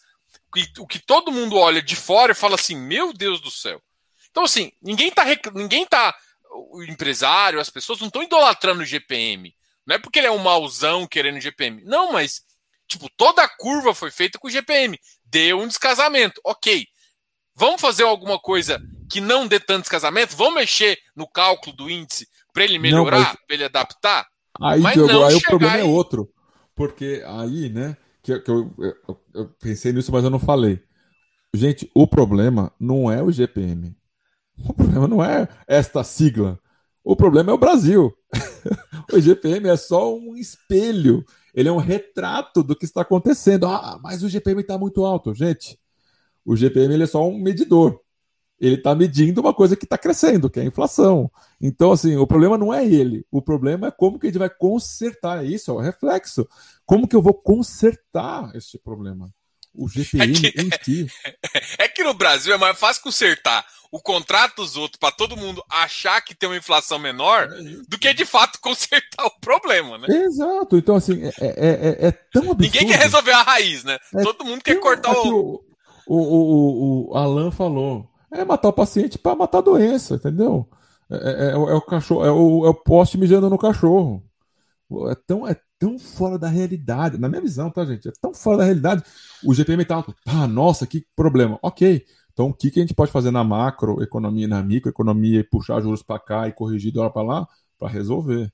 o que todo mundo olha de fora e fala assim: "Meu Deus do céu". Então assim, ninguém tá ninguém tá o empresário, as pessoas não estão idolatrando o GPM. Não é porque ele é um mauzão querendo GPM. Não, mas tipo, toda a curva foi feita com o GPM. Deu um descasamento. OK. Vamos fazer alguma coisa que não dê tanto descasamento? Vamos mexer no cálculo do índice para ele melhorar, mas... para ele adaptar? Aí, mas Diogo, aí o problema é aí... é outro. Porque aí, né, que, que eu, eu, eu, pensei nisso, mas eu não falei. Gente, o problema não é o GPM. O problema não é esta sigla. O problema é o Brasil. o GPM é só um espelho. Ele é um retrato do que está acontecendo. Ah, mas o GPM está muito alto. Gente, o GPM ele é só um medidor. Ele está medindo uma coisa que está crescendo, que é a inflação. Então, assim, o problema não é ele. O problema é como que a gente vai consertar isso, é o reflexo. Como que eu vou consertar este problema? O GPM é que, em si. É que no Brasil é mais fácil consertar o contrato dos outros para todo mundo achar que tem uma inflação menor é do que de fato consertar o problema, né? Exato. Então, assim, é, é, é, é tão absurdo. Ninguém quer resolver a raiz, né? É todo mundo quer cortar o... O, o, o, Alan falou. É matar o paciente para matar a doença, entendeu? É, é, é, o cachorro, é o, é o poste mijando no cachorro. É tão, é tão fora da realidade, na minha visão, tá, gente? É tão fora da realidade. O GPM tá alto. Ah, nossa, que problema. Ok. Então, o que, que a gente pode fazer na macroeconomia, na microeconomia, e puxar juros para cá e corrigir dólar para lá, para resolver?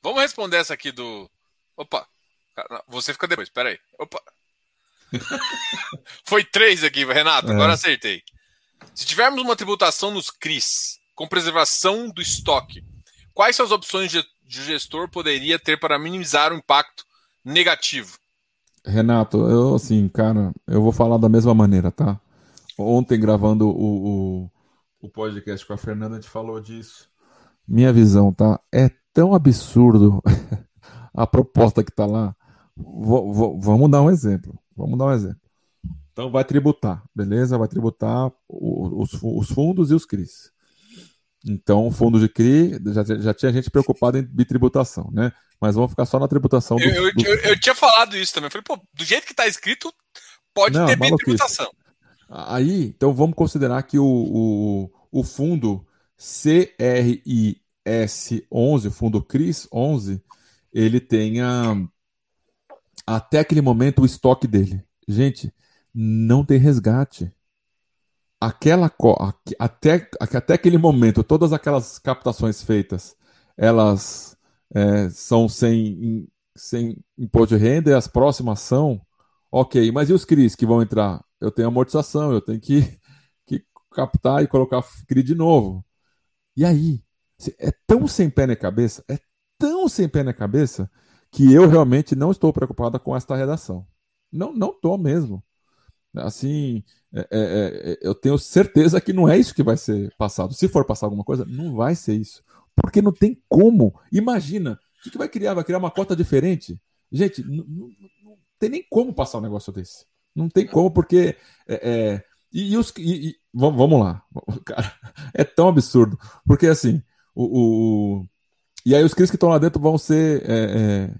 Vamos responder essa aqui do. Opa! Você fica depois, peraí. Opa! Foi três aqui, Renato, é. agora acertei. Se tivermos uma tributação nos CRIs com preservação do estoque, quais são as opções de gestor poderia ter para minimizar o impacto negativo? Renato, eu assim, cara, eu vou falar da mesma maneira, tá? Ontem, gravando o, o, o podcast com a Fernanda, a gente falou disso. Minha visão, tá? É tão absurdo a proposta que tá lá. vamos dar um exemplo. Vamos dar um exemplo. Então vai tributar, beleza? Vai tributar os, os fundos e os CRIs. Então, o fundo de CRI, já, já tinha gente preocupada em bitributação, né? Mas vamos ficar só na tributação do, eu, do... eu, eu, tinha falado isso também. Eu falei, pô, do jeito que está escrito, pode Não, ter bitributação. Aí, então vamos considerar que o, o, o fundo CRIS11, o fundo CRIS 11, ele tenha até aquele momento o estoque dele. Gente, não tem resgate. Aquela até, até aquele momento, todas aquelas captações feitas, elas é, são sem, sem imposto de renda e as próximas são. Ok, mas e os CRIs que vão entrar? Eu tenho amortização, eu tenho que, que captar e colocar CRI de novo. E aí? É tão sem pé na cabeça, é tão sem pé na cabeça, que eu realmente não estou preocupado com esta redação. Não, não estou mesmo. Assim, é, é, é, eu tenho certeza que não é isso que vai ser passado. Se for passar alguma coisa, não vai ser isso. Porque não tem como. Imagina, o que, que vai criar? Vai criar uma cota diferente? Gente, não, não, não, tem nem como passar um negócio desse. Não tem como, porque. É, é e, e, os. E, e, vamos lá. Cara, é tão absurdo. Porque assim, o, o e aí os CRIs que estão lá dentro vão ser. É,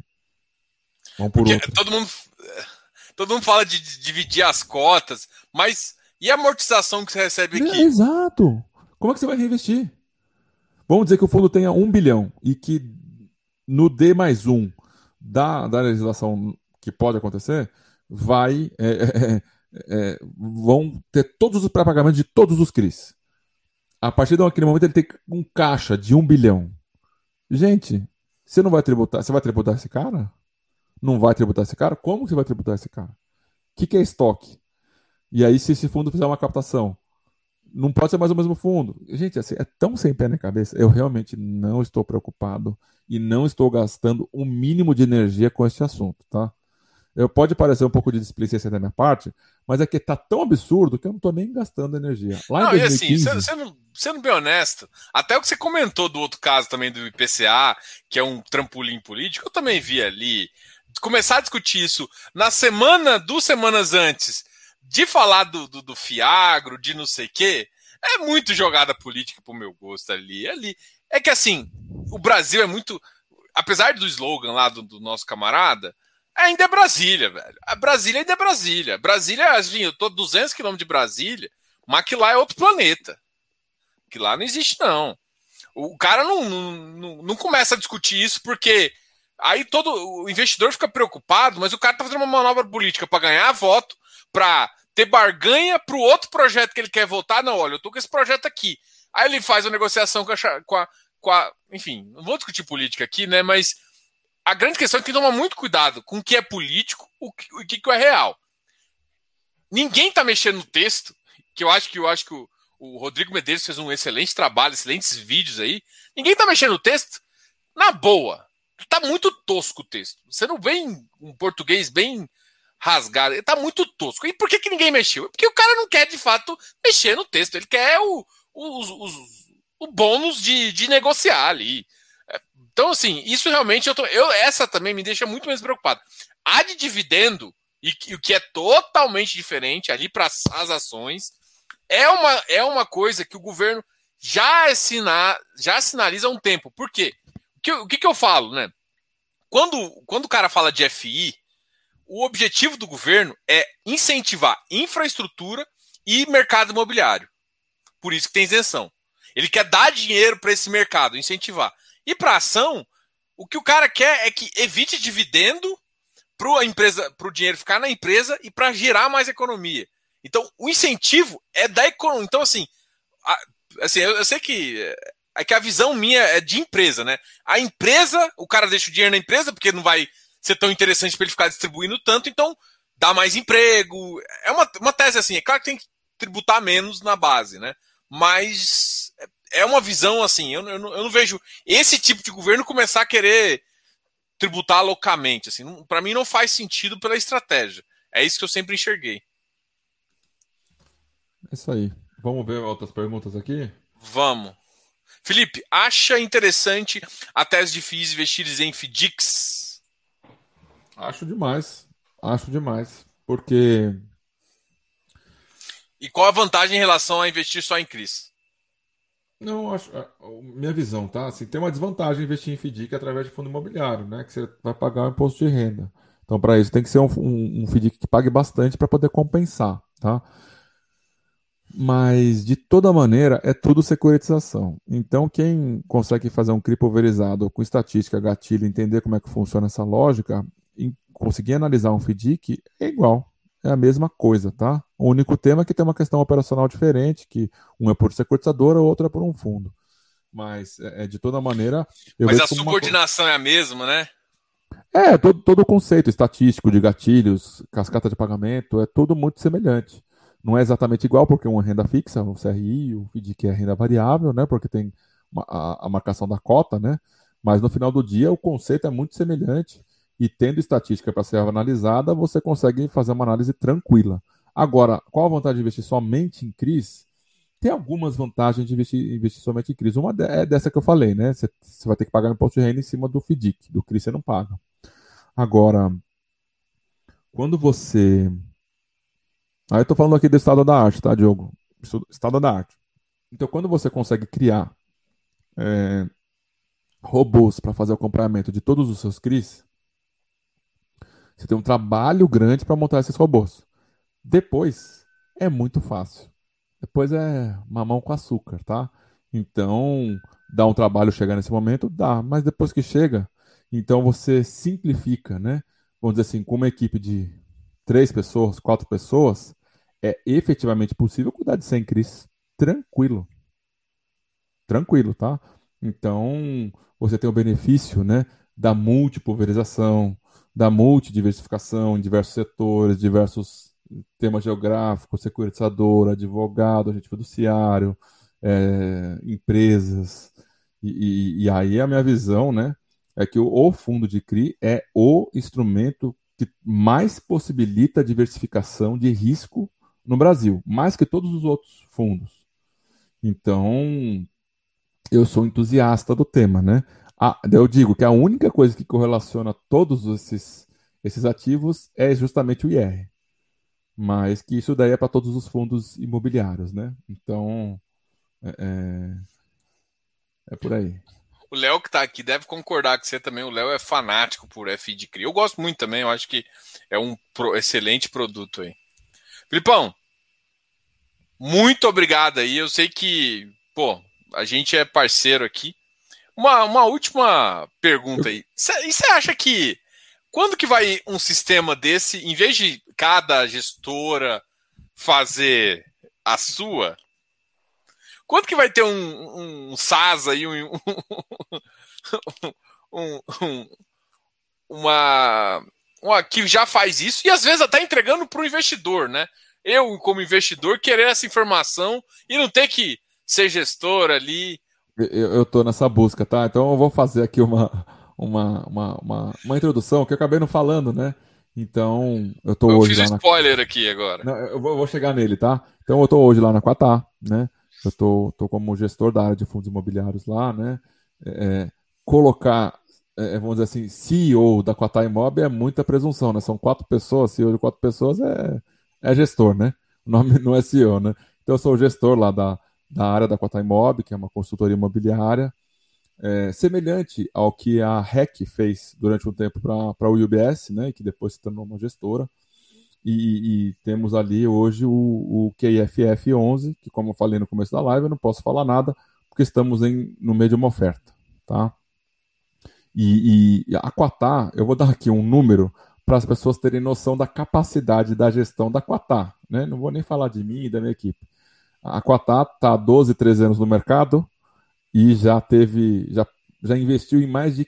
vão por outro. Todo mundo Todo mundo fala de dividir as cotas, mas e a amortização que você recebe aqui? É, exato. Como é que você vai reinvestir? Vamos dizer que o fundo tenha um bilhão e que no D mais um da, da legislação que pode acontecer, vai é, é, é, é vão ter todos os pré-pagamentos de todos os CRIs. A partir daquele momento ele tem um caixa de um bilhão. Gente, você não vai tributar, você vai tributar esse cara? Não vai tributar esse cara? Como você vai tributar esse cara? O que, que é estoque? E aí, se esse fundo fizer uma captação, não pode ser mais o mesmo fundo. Gente, assim, é tão sem pé na cabeça. Eu realmente não estou preocupado e não estou gastando o um mínimo de energia com esse assunto, tá? Eu pode parecer um pouco de displicência da minha parte, mas é que tá tão absurdo que eu não tô nem gastando energia. Lá não, em 2015, e assim, sendo, sendo bem honesto, até o que você comentou do outro caso também do IPCA, que é um trampolim político, eu também vi ali. Começar a discutir isso na semana, duas semanas antes, de falar do, do, do Fiagro, de não sei o quê, é muito jogada política pro meu gosto ali. ali. É que assim, o Brasil é muito. Apesar do slogan lá do, do nosso camarada, ainda é Brasília, velho. A Brasília ainda é Brasília. Brasília, assim, eu tô 200 quilômetros de Brasília, mas que lá é outro planeta. Que lá não existe, não. O cara não, não, não começa a discutir isso porque aí todo o investidor fica preocupado, mas o cara tá fazendo uma manobra política para ganhar voto, para ter barganha para o outro projeto que ele quer votar. Não, olha, eu tô com esse projeto aqui. Aí ele faz uma negociação com a, com a, com a enfim, não vou discutir política aqui, né? Mas a grande questão é que tem que tomar muito cuidado com o que é político e o que, o que é real. Ninguém está mexendo no texto, que eu acho que eu acho que o, o Rodrigo Medeiros fez um excelente trabalho, excelentes vídeos aí. Ninguém está mexendo no texto na boa. Tá muito tosco o texto. Você não vem um português bem rasgado. Tá muito tosco. E por que, que ninguém mexeu? Porque o cara não quer, de fato, mexer no texto. Ele quer o, o, o, o bônus de, de negociar ali. Então, assim, isso realmente eu tô. Eu, essa também me deixa muito menos preocupado. A de dividendo, e, e o que é totalmente diferente ali para as ações, é uma, é uma coisa que o governo já, assina, já sinaliza há um tempo. Por quê? Que, o que, que eu falo, né? Quando, quando o cara fala de FI, o objetivo do governo é incentivar infraestrutura e mercado imobiliário. Por isso que tem isenção. Ele quer dar dinheiro para esse mercado, incentivar. E para ação, o que o cara quer é que evite dividendo para a empresa, para o dinheiro ficar na empresa e para gerar mais economia. Então, o incentivo é da economia. Então, assim, a, assim eu, eu, sei que é que a visão minha é de empresa, né? A empresa, o cara deixa o dinheiro na empresa porque não vai ser tão interessante para ele ficar distribuindo tanto, então dá mais emprego. É uma, uma tese assim. É claro que tem que tributar menos na base, né? Mas é uma visão assim, eu, eu, não, eu não vejo esse tipo de governo começar a querer tributar loucamente. Assim, para mim não faz sentido pela estratégia. É isso que eu sempre enxerguei. É isso aí. Vamos ver outras perguntas aqui? Vamos. Felipe, acha interessante a tese de FIIs investir em FDICs? Acho demais. Acho demais. Porque. E qual a vantagem em relação a investir só em CRIs? Não, acho, minha visão, tá? Assim, tem uma desvantagem investir em FDIC através de fundo imobiliário, né? Que você vai pagar o imposto de renda. Então, para isso, tem que ser um, um, um FDIC que pague bastante para poder compensar, tá? Mas, de toda maneira, é tudo securitização. Então, quem consegue fazer um CRI pulverizado com estatística, gatilho, entender como é que funciona essa lógica, conseguir analisar um FDIC, é igual é a mesma coisa, tá? O único tema é que tem uma questão operacional diferente, que um é por securitizadora, o outro é por um fundo. Mas, é, é de toda maneira. Mas a subordinação uma... é a mesma, né? É, todo, todo o conceito estatístico de gatilhos, cascata de pagamento, é tudo muito semelhante. Não é exatamente igual, porque é renda fixa, o CRI, o FDIC é renda variável, né? Porque tem a, a marcação da cota, né? Mas no final do dia o conceito é muito semelhante e tendo estatística para ser analisada, você consegue fazer uma análise tranquila. Agora, qual a vantagem de investir somente em CRIs? Tem algumas vantagens de investir, investir somente em CRIs. Uma é dessa que eu falei, né? Você, vai ter que pagar imposto de renda em cima do FDIC. Do CRIs você não paga. Agora, quando você. Aí eu estou falando aqui do estado da arte, tá, Diogo? Estado da arte. Então, quando você consegue criar é, robôs para fazer o acompanhamento de todos os seus CRIs, você tem um trabalho grande para montar esses robôs. Depois é muito fácil. Depois é mamão com açúcar, tá? Então, dá um trabalho chegar nesse momento? Dá, mas depois que chega, então você simplifica, né? Vamos dizer assim, com uma equipe de três pessoas, quatro pessoas, é efetivamente possível cuidar de 100 CRIs tranquilo. Tranquilo, tá? Então, você tem o benefício né, da multipulverização, da multidiversificação em diversos setores, diversos temas geográficos, securitizador, advogado, agente fiduciário, é, empresas. E, e, e, aí a minha visão né, é que o, o fundo de CRI é o instrumento que mais possibilita a diversificação de risco no Brasil, mais que todos os outros fundos. Então, eu sou entusiasta do tema, né? Ah, eu digo que a única coisa que correlaciona todos esses, esses ativos é justamente o IR. Mas que isso daí é para todos os fundos imobiliários, né? Então, é, é, é por aí. O Léo que está aqui deve concordar com você também. O Léo é fanático por FI de CRI. Eu gosto muito também, eu acho que é um excelente produto aí. Filipão, muito obrigado aí. Eu sei que, pô, a gente é parceiro aqui. Uma, uma última pergunta aí. E você acha que quando que vai um sistema desse, em vez de cada gestora fazer a sua, quando que vai ter um, um SAS aí, um, um, um, uma, uma que já faz isso e às vezes até entregando para o investidor, né? Eu, como investidor, querer essa informação e não ter que ser gestor ali. Eu, estou nessa busca, tá? Então eu vou fazer aqui uma, uma, uma, uma, uma introdução que eu acabei não falando, né? Então, eu tô eu hoje. Fiz lá um spoiler na... aqui agora. Não, eu, vou, eu vou chegar nele, tá? Então, eu tô hoje lá na Quatá, né? Eu tô, tô como gestor da área de fundos imobiliários lá, né? É, é colocar, é, é, vamos dizer assim, CEO da Quatá Imob é muita presunção, né? São quatro pessoas, CEO de quatro pessoas é, é gestor, né? O nome não é CEO, né? Então, eu sou o gestor lá da, da área da Quatá Imob, que é uma consultoria imobiliária, é, semelhante ao que a REC fez durante um tempo para o UBS, né, que depois se tornou uma gestora. E, e temos ali hoje o, o KFF 11, que como eu falei no começo da live, eu não posso falar nada, porque estamos em, no meio de uma oferta. Tá? E, e a Quatá, eu vou dar aqui um número para as pessoas terem noção da capacidade da gestão da Quatá. Né? Não vou nem falar de mim e da minha equipe. A Quatá está há 12, 13 anos no mercado e já teve, já, já investiu em mais de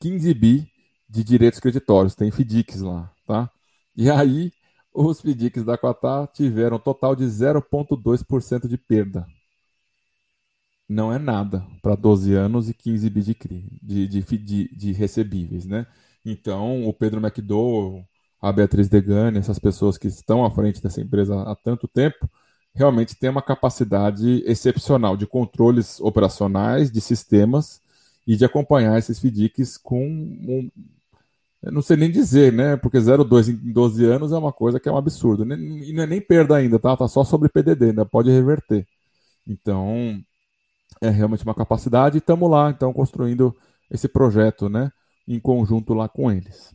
15 bi de direitos creditórios. Tem FDICs lá, tá? E aí, os FDICs da Quatá tiveram um total de 0,2% de perda. Não é nada para 12 anos e 15 bi de, de, de, de, recebíveis, né? Então, o Pedro McDowell, a Beatriz Degani, essas pessoas que estão à frente dessa empresa há tanto tempo, realmente tem uma capacidade excepcional de controles operacionais, de sistemas e de acompanhar esses FDICs com um, eu não sei nem dizer, né? Porque 0,2 em 12 anos é uma coisa que é um absurdo. E não é nem perda ainda, tá? Tá só sobre PDD, ainda pode reverter. Então, é realmente uma capacidade e estamos lá, então, construindo esse projeto, né? Em conjunto lá com eles.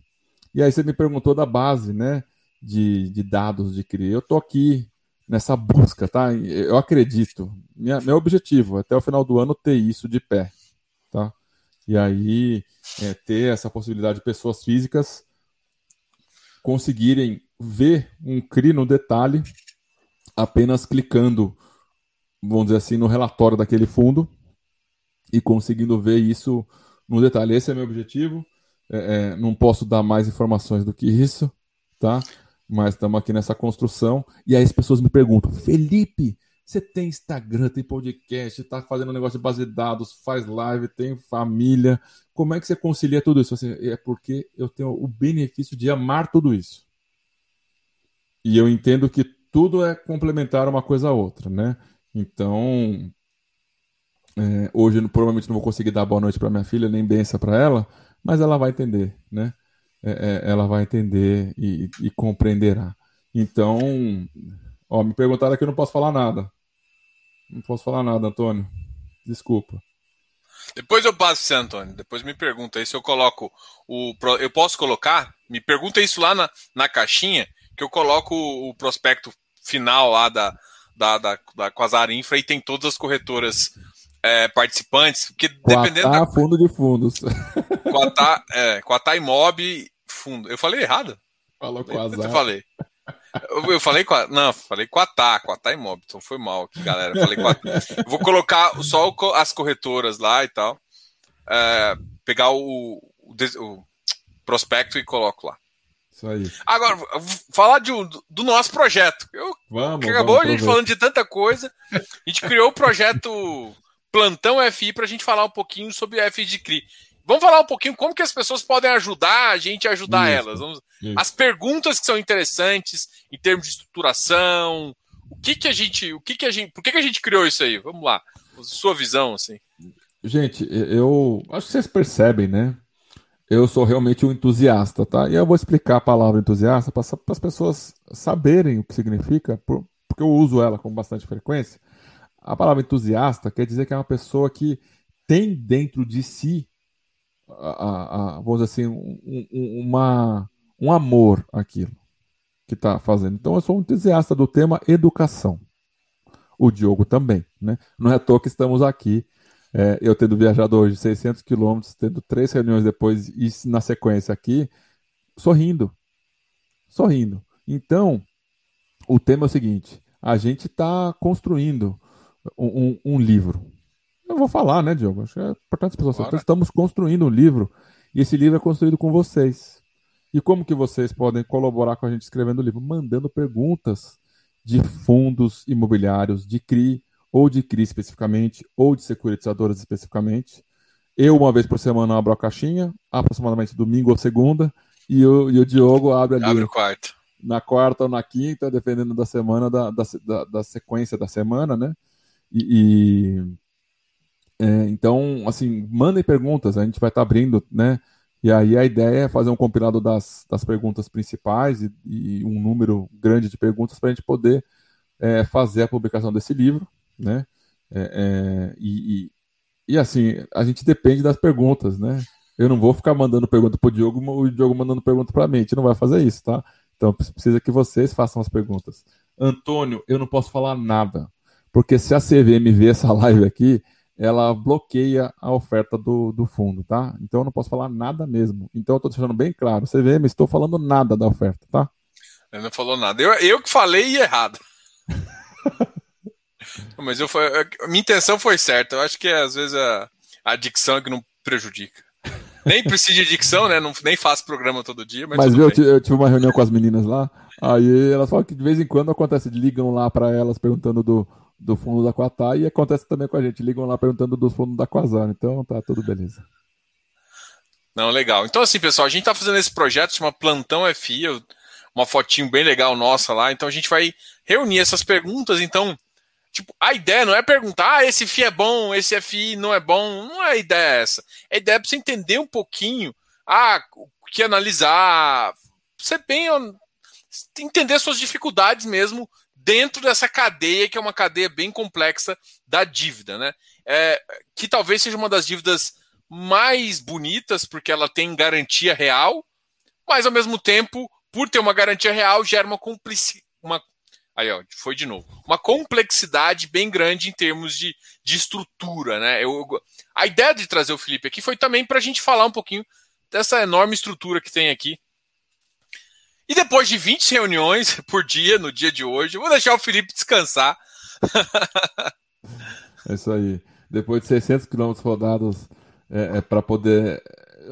E aí você me perguntou da base, né? De, de dados de CRI. Eu tô aqui nessa busca, tá? Eu acredito. Minha, meu objetivo até o final do ano ter isso de pé, tá? E aí é, ter essa possibilidade de pessoas físicas conseguirem ver um CRI no detalhe apenas clicando, vamos dizer assim, no relatório daquele fundo e conseguindo ver isso no detalhe. Esse é meu objetivo. É, é, não posso dar mais informações do que isso, tá? mas estamos aqui nessa construção. E aí as pessoas me perguntam: Felipe, você tem Instagram, tem podcast, está fazendo um negócio de base de dados, faz live, tem família. Como é que você concilia tudo isso? Assim, é porque eu tenho o benefício de amar tudo isso. E eu entendo que tudo é complementar uma coisa a outra, né? Então, é, hoje provavelmente não vou conseguir dar boa noite para minha filha, nem benção para ela, mas ela vai entender, né? É, é, ela vai entender e, e, compreenderá. Então, ó, me perguntaram aqui, eu não posso falar nada. Não posso falar nada, Antônio. Desculpa. Depois eu passo você, Antônio. Depois me pergunta aí se eu coloco o. Eu posso colocar? Me pergunta isso lá na, na caixinha, que eu coloco o, prospecto final lá da, da, da, da Quasar Infra e tem todas as corretoras é, participantes, porque dependendo Quatá, da... fundo de fundos. Quatá, é, Quatá Imob fundo. Eu falei errado? Falou Quasar. Eu falei. Eu, eu, falei com a. Não, falei com a Tá, com a Tá Imóvel, então foi mal aqui, galera. Eu falei com a, vou colocar só as corretoras lá e tal. É, pegar o, o, o, prospecto e coloco lá. Isso aí. Agora, falar de, do nosso projeto. Eu, vamos, acabou vamos a gente falando de tanta coisa. A gente criou o projeto Plantão FI para a gente falar um pouquinho sobre o FI de CRI. Vamos falar um pouquinho como que as pessoas podem ajudar a gente a ajudar isso, elas. Vamos, as perguntas que são interessantes em termos de estruturação. O que que a gente, o que que a gente, por que que a gente criou isso aí? Vamos lá, sua visão assim. Gente, eu acho que vocês percebem, né? Eu sou realmente um entusiasta, tá? E eu vou explicar a palavra entusiasta para as pessoas saberem o que significa, porque eu uso ela com bastante frequência. A palavra entusiasta quer dizer que é uma pessoa que tem dentro de si a, a, vamos dizer assim, um, um, uma, um amor àquilo que está fazendo. Então, eu sou um entusiasta do tema educação. O Diogo também, né? Não é à toa que estamos aqui. É, eu tendo viajado hoje 600 quilômetros, tendo três reuniões depois e na sequência aqui, sorrindo. Sorrindo. Então, o tema é o seguinte: a gente está construindo um, um, um livro eu vou falar, né, Diogo? Acho que é importante as pessoas saberem. Estamos construindo um livro e esse livro é construído com vocês. E como que vocês podem colaborar com a gente escrevendo o livro? Mandando perguntas de fundos imobiliários, de CRI, ou de CRI especificamente, ou de securitizadoras especificamente. Eu, uma vez por semana, abro a caixinha, aproximadamente domingo ou segunda, e o, e o Diogo abre ali. Abre o quarto. Na quarta ou na quinta, dependendo da semana, da, da, da sequência da semana, né? e, e é, então, assim, mandem perguntas, a gente vai estar tá abrindo, né? E aí a ideia é fazer um compilado das, das perguntas principais e, e um número grande de perguntas para a gente poder é, fazer a publicação desse livro, né? É, é, e, e, e, assim, a gente depende das perguntas, né? Eu não vou ficar mandando pergunta para o Diogo, o Diogo mandando pergunta para mim, a gente não vai fazer isso, tá? Então precisa que vocês façam as perguntas. Antônio, eu não posso falar nada, porque se a CVM ver essa live aqui, ela bloqueia a oferta do, do fundo, tá? Então eu não posso falar nada mesmo. Então eu estou deixando bem claro, CVM, estou falando nada da oferta, tá? Ele não falou nada. Eu, eu que falei errado. Mas eu foi, a minha intenção foi certa. Eu acho que às vezes a, a dicção é que não prejudica. Nem precisa de dicção, né? Não, nem faço programa todo dia. Mas, mas viu, eu, eu tive uma reunião com as meninas lá. Aí elas falam que de vez em quando acontece, ligam lá para elas perguntando do, do fundo da Quatá e acontece também com a gente. Ligam lá perguntando do fundo da Quasar. Então tá tudo beleza. Não, legal. Então, assim, pessoal, a gente tá fazendo esse projeto, chama Plantão FI, uma fotinho bem legal nossa lá. Então a gente vai reunir essas perguntas. Então, tipo, a ideia não é perguntar, ah, esse FI é bom, esse FI não é bom. Não é a ideia essa. A ideia é pra você entender um pouquinho, ah, o que analisar, você bem entender suas dificuldades mesmo dentro dessa cadeia, que é uma cadeia bem complexa da dívida, né? É, que talvez seja uma das dívidas mais bonitas, porque ela tem garantia real, mas ao mesmo tempo, por ter uma garantia real, gera uma complicidade. Uma... Aí, ó, foi de novo. Uma complexidade bem grande em termos de, de estrutura, né? Eu, a ideia de trazer o Felipe aqui foi também para a gente falar um pouquinho dessa enorme estrutura que tem aqui e depois de 20 reuniões por dia, no dia de hoje, eu vou deixar o Felipe descansar. é isso aí. Depois de 600 quilômetros rodados é, é para poder.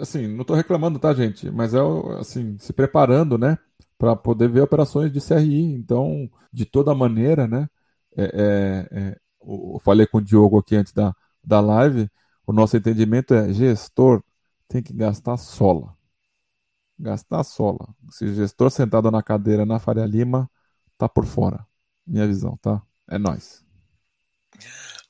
Assim, não estou reclamando, tá, gente? Mas é assim, se preparando, né? Para poder ver operações de CRI. Então, de toda maneira, né? É, é, é eu falei com o Diogo aqui antes da, da live. O nosso entendimento é gestor tem que gastar sola gastar sola. Se gestor sentado na cadeira na Faria Lima, tá por fora. Minha visão, tá? É nós.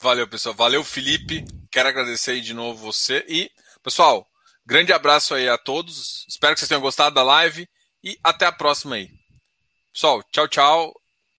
Valeu, pessoal. Valeu, Felipe. Quero agradecer aí de novo você. E, pessoal, grande abraço aí a todos. Espero que vocês tenham gostado da live e até a próxima aí. Pessoal, tchau, tchau.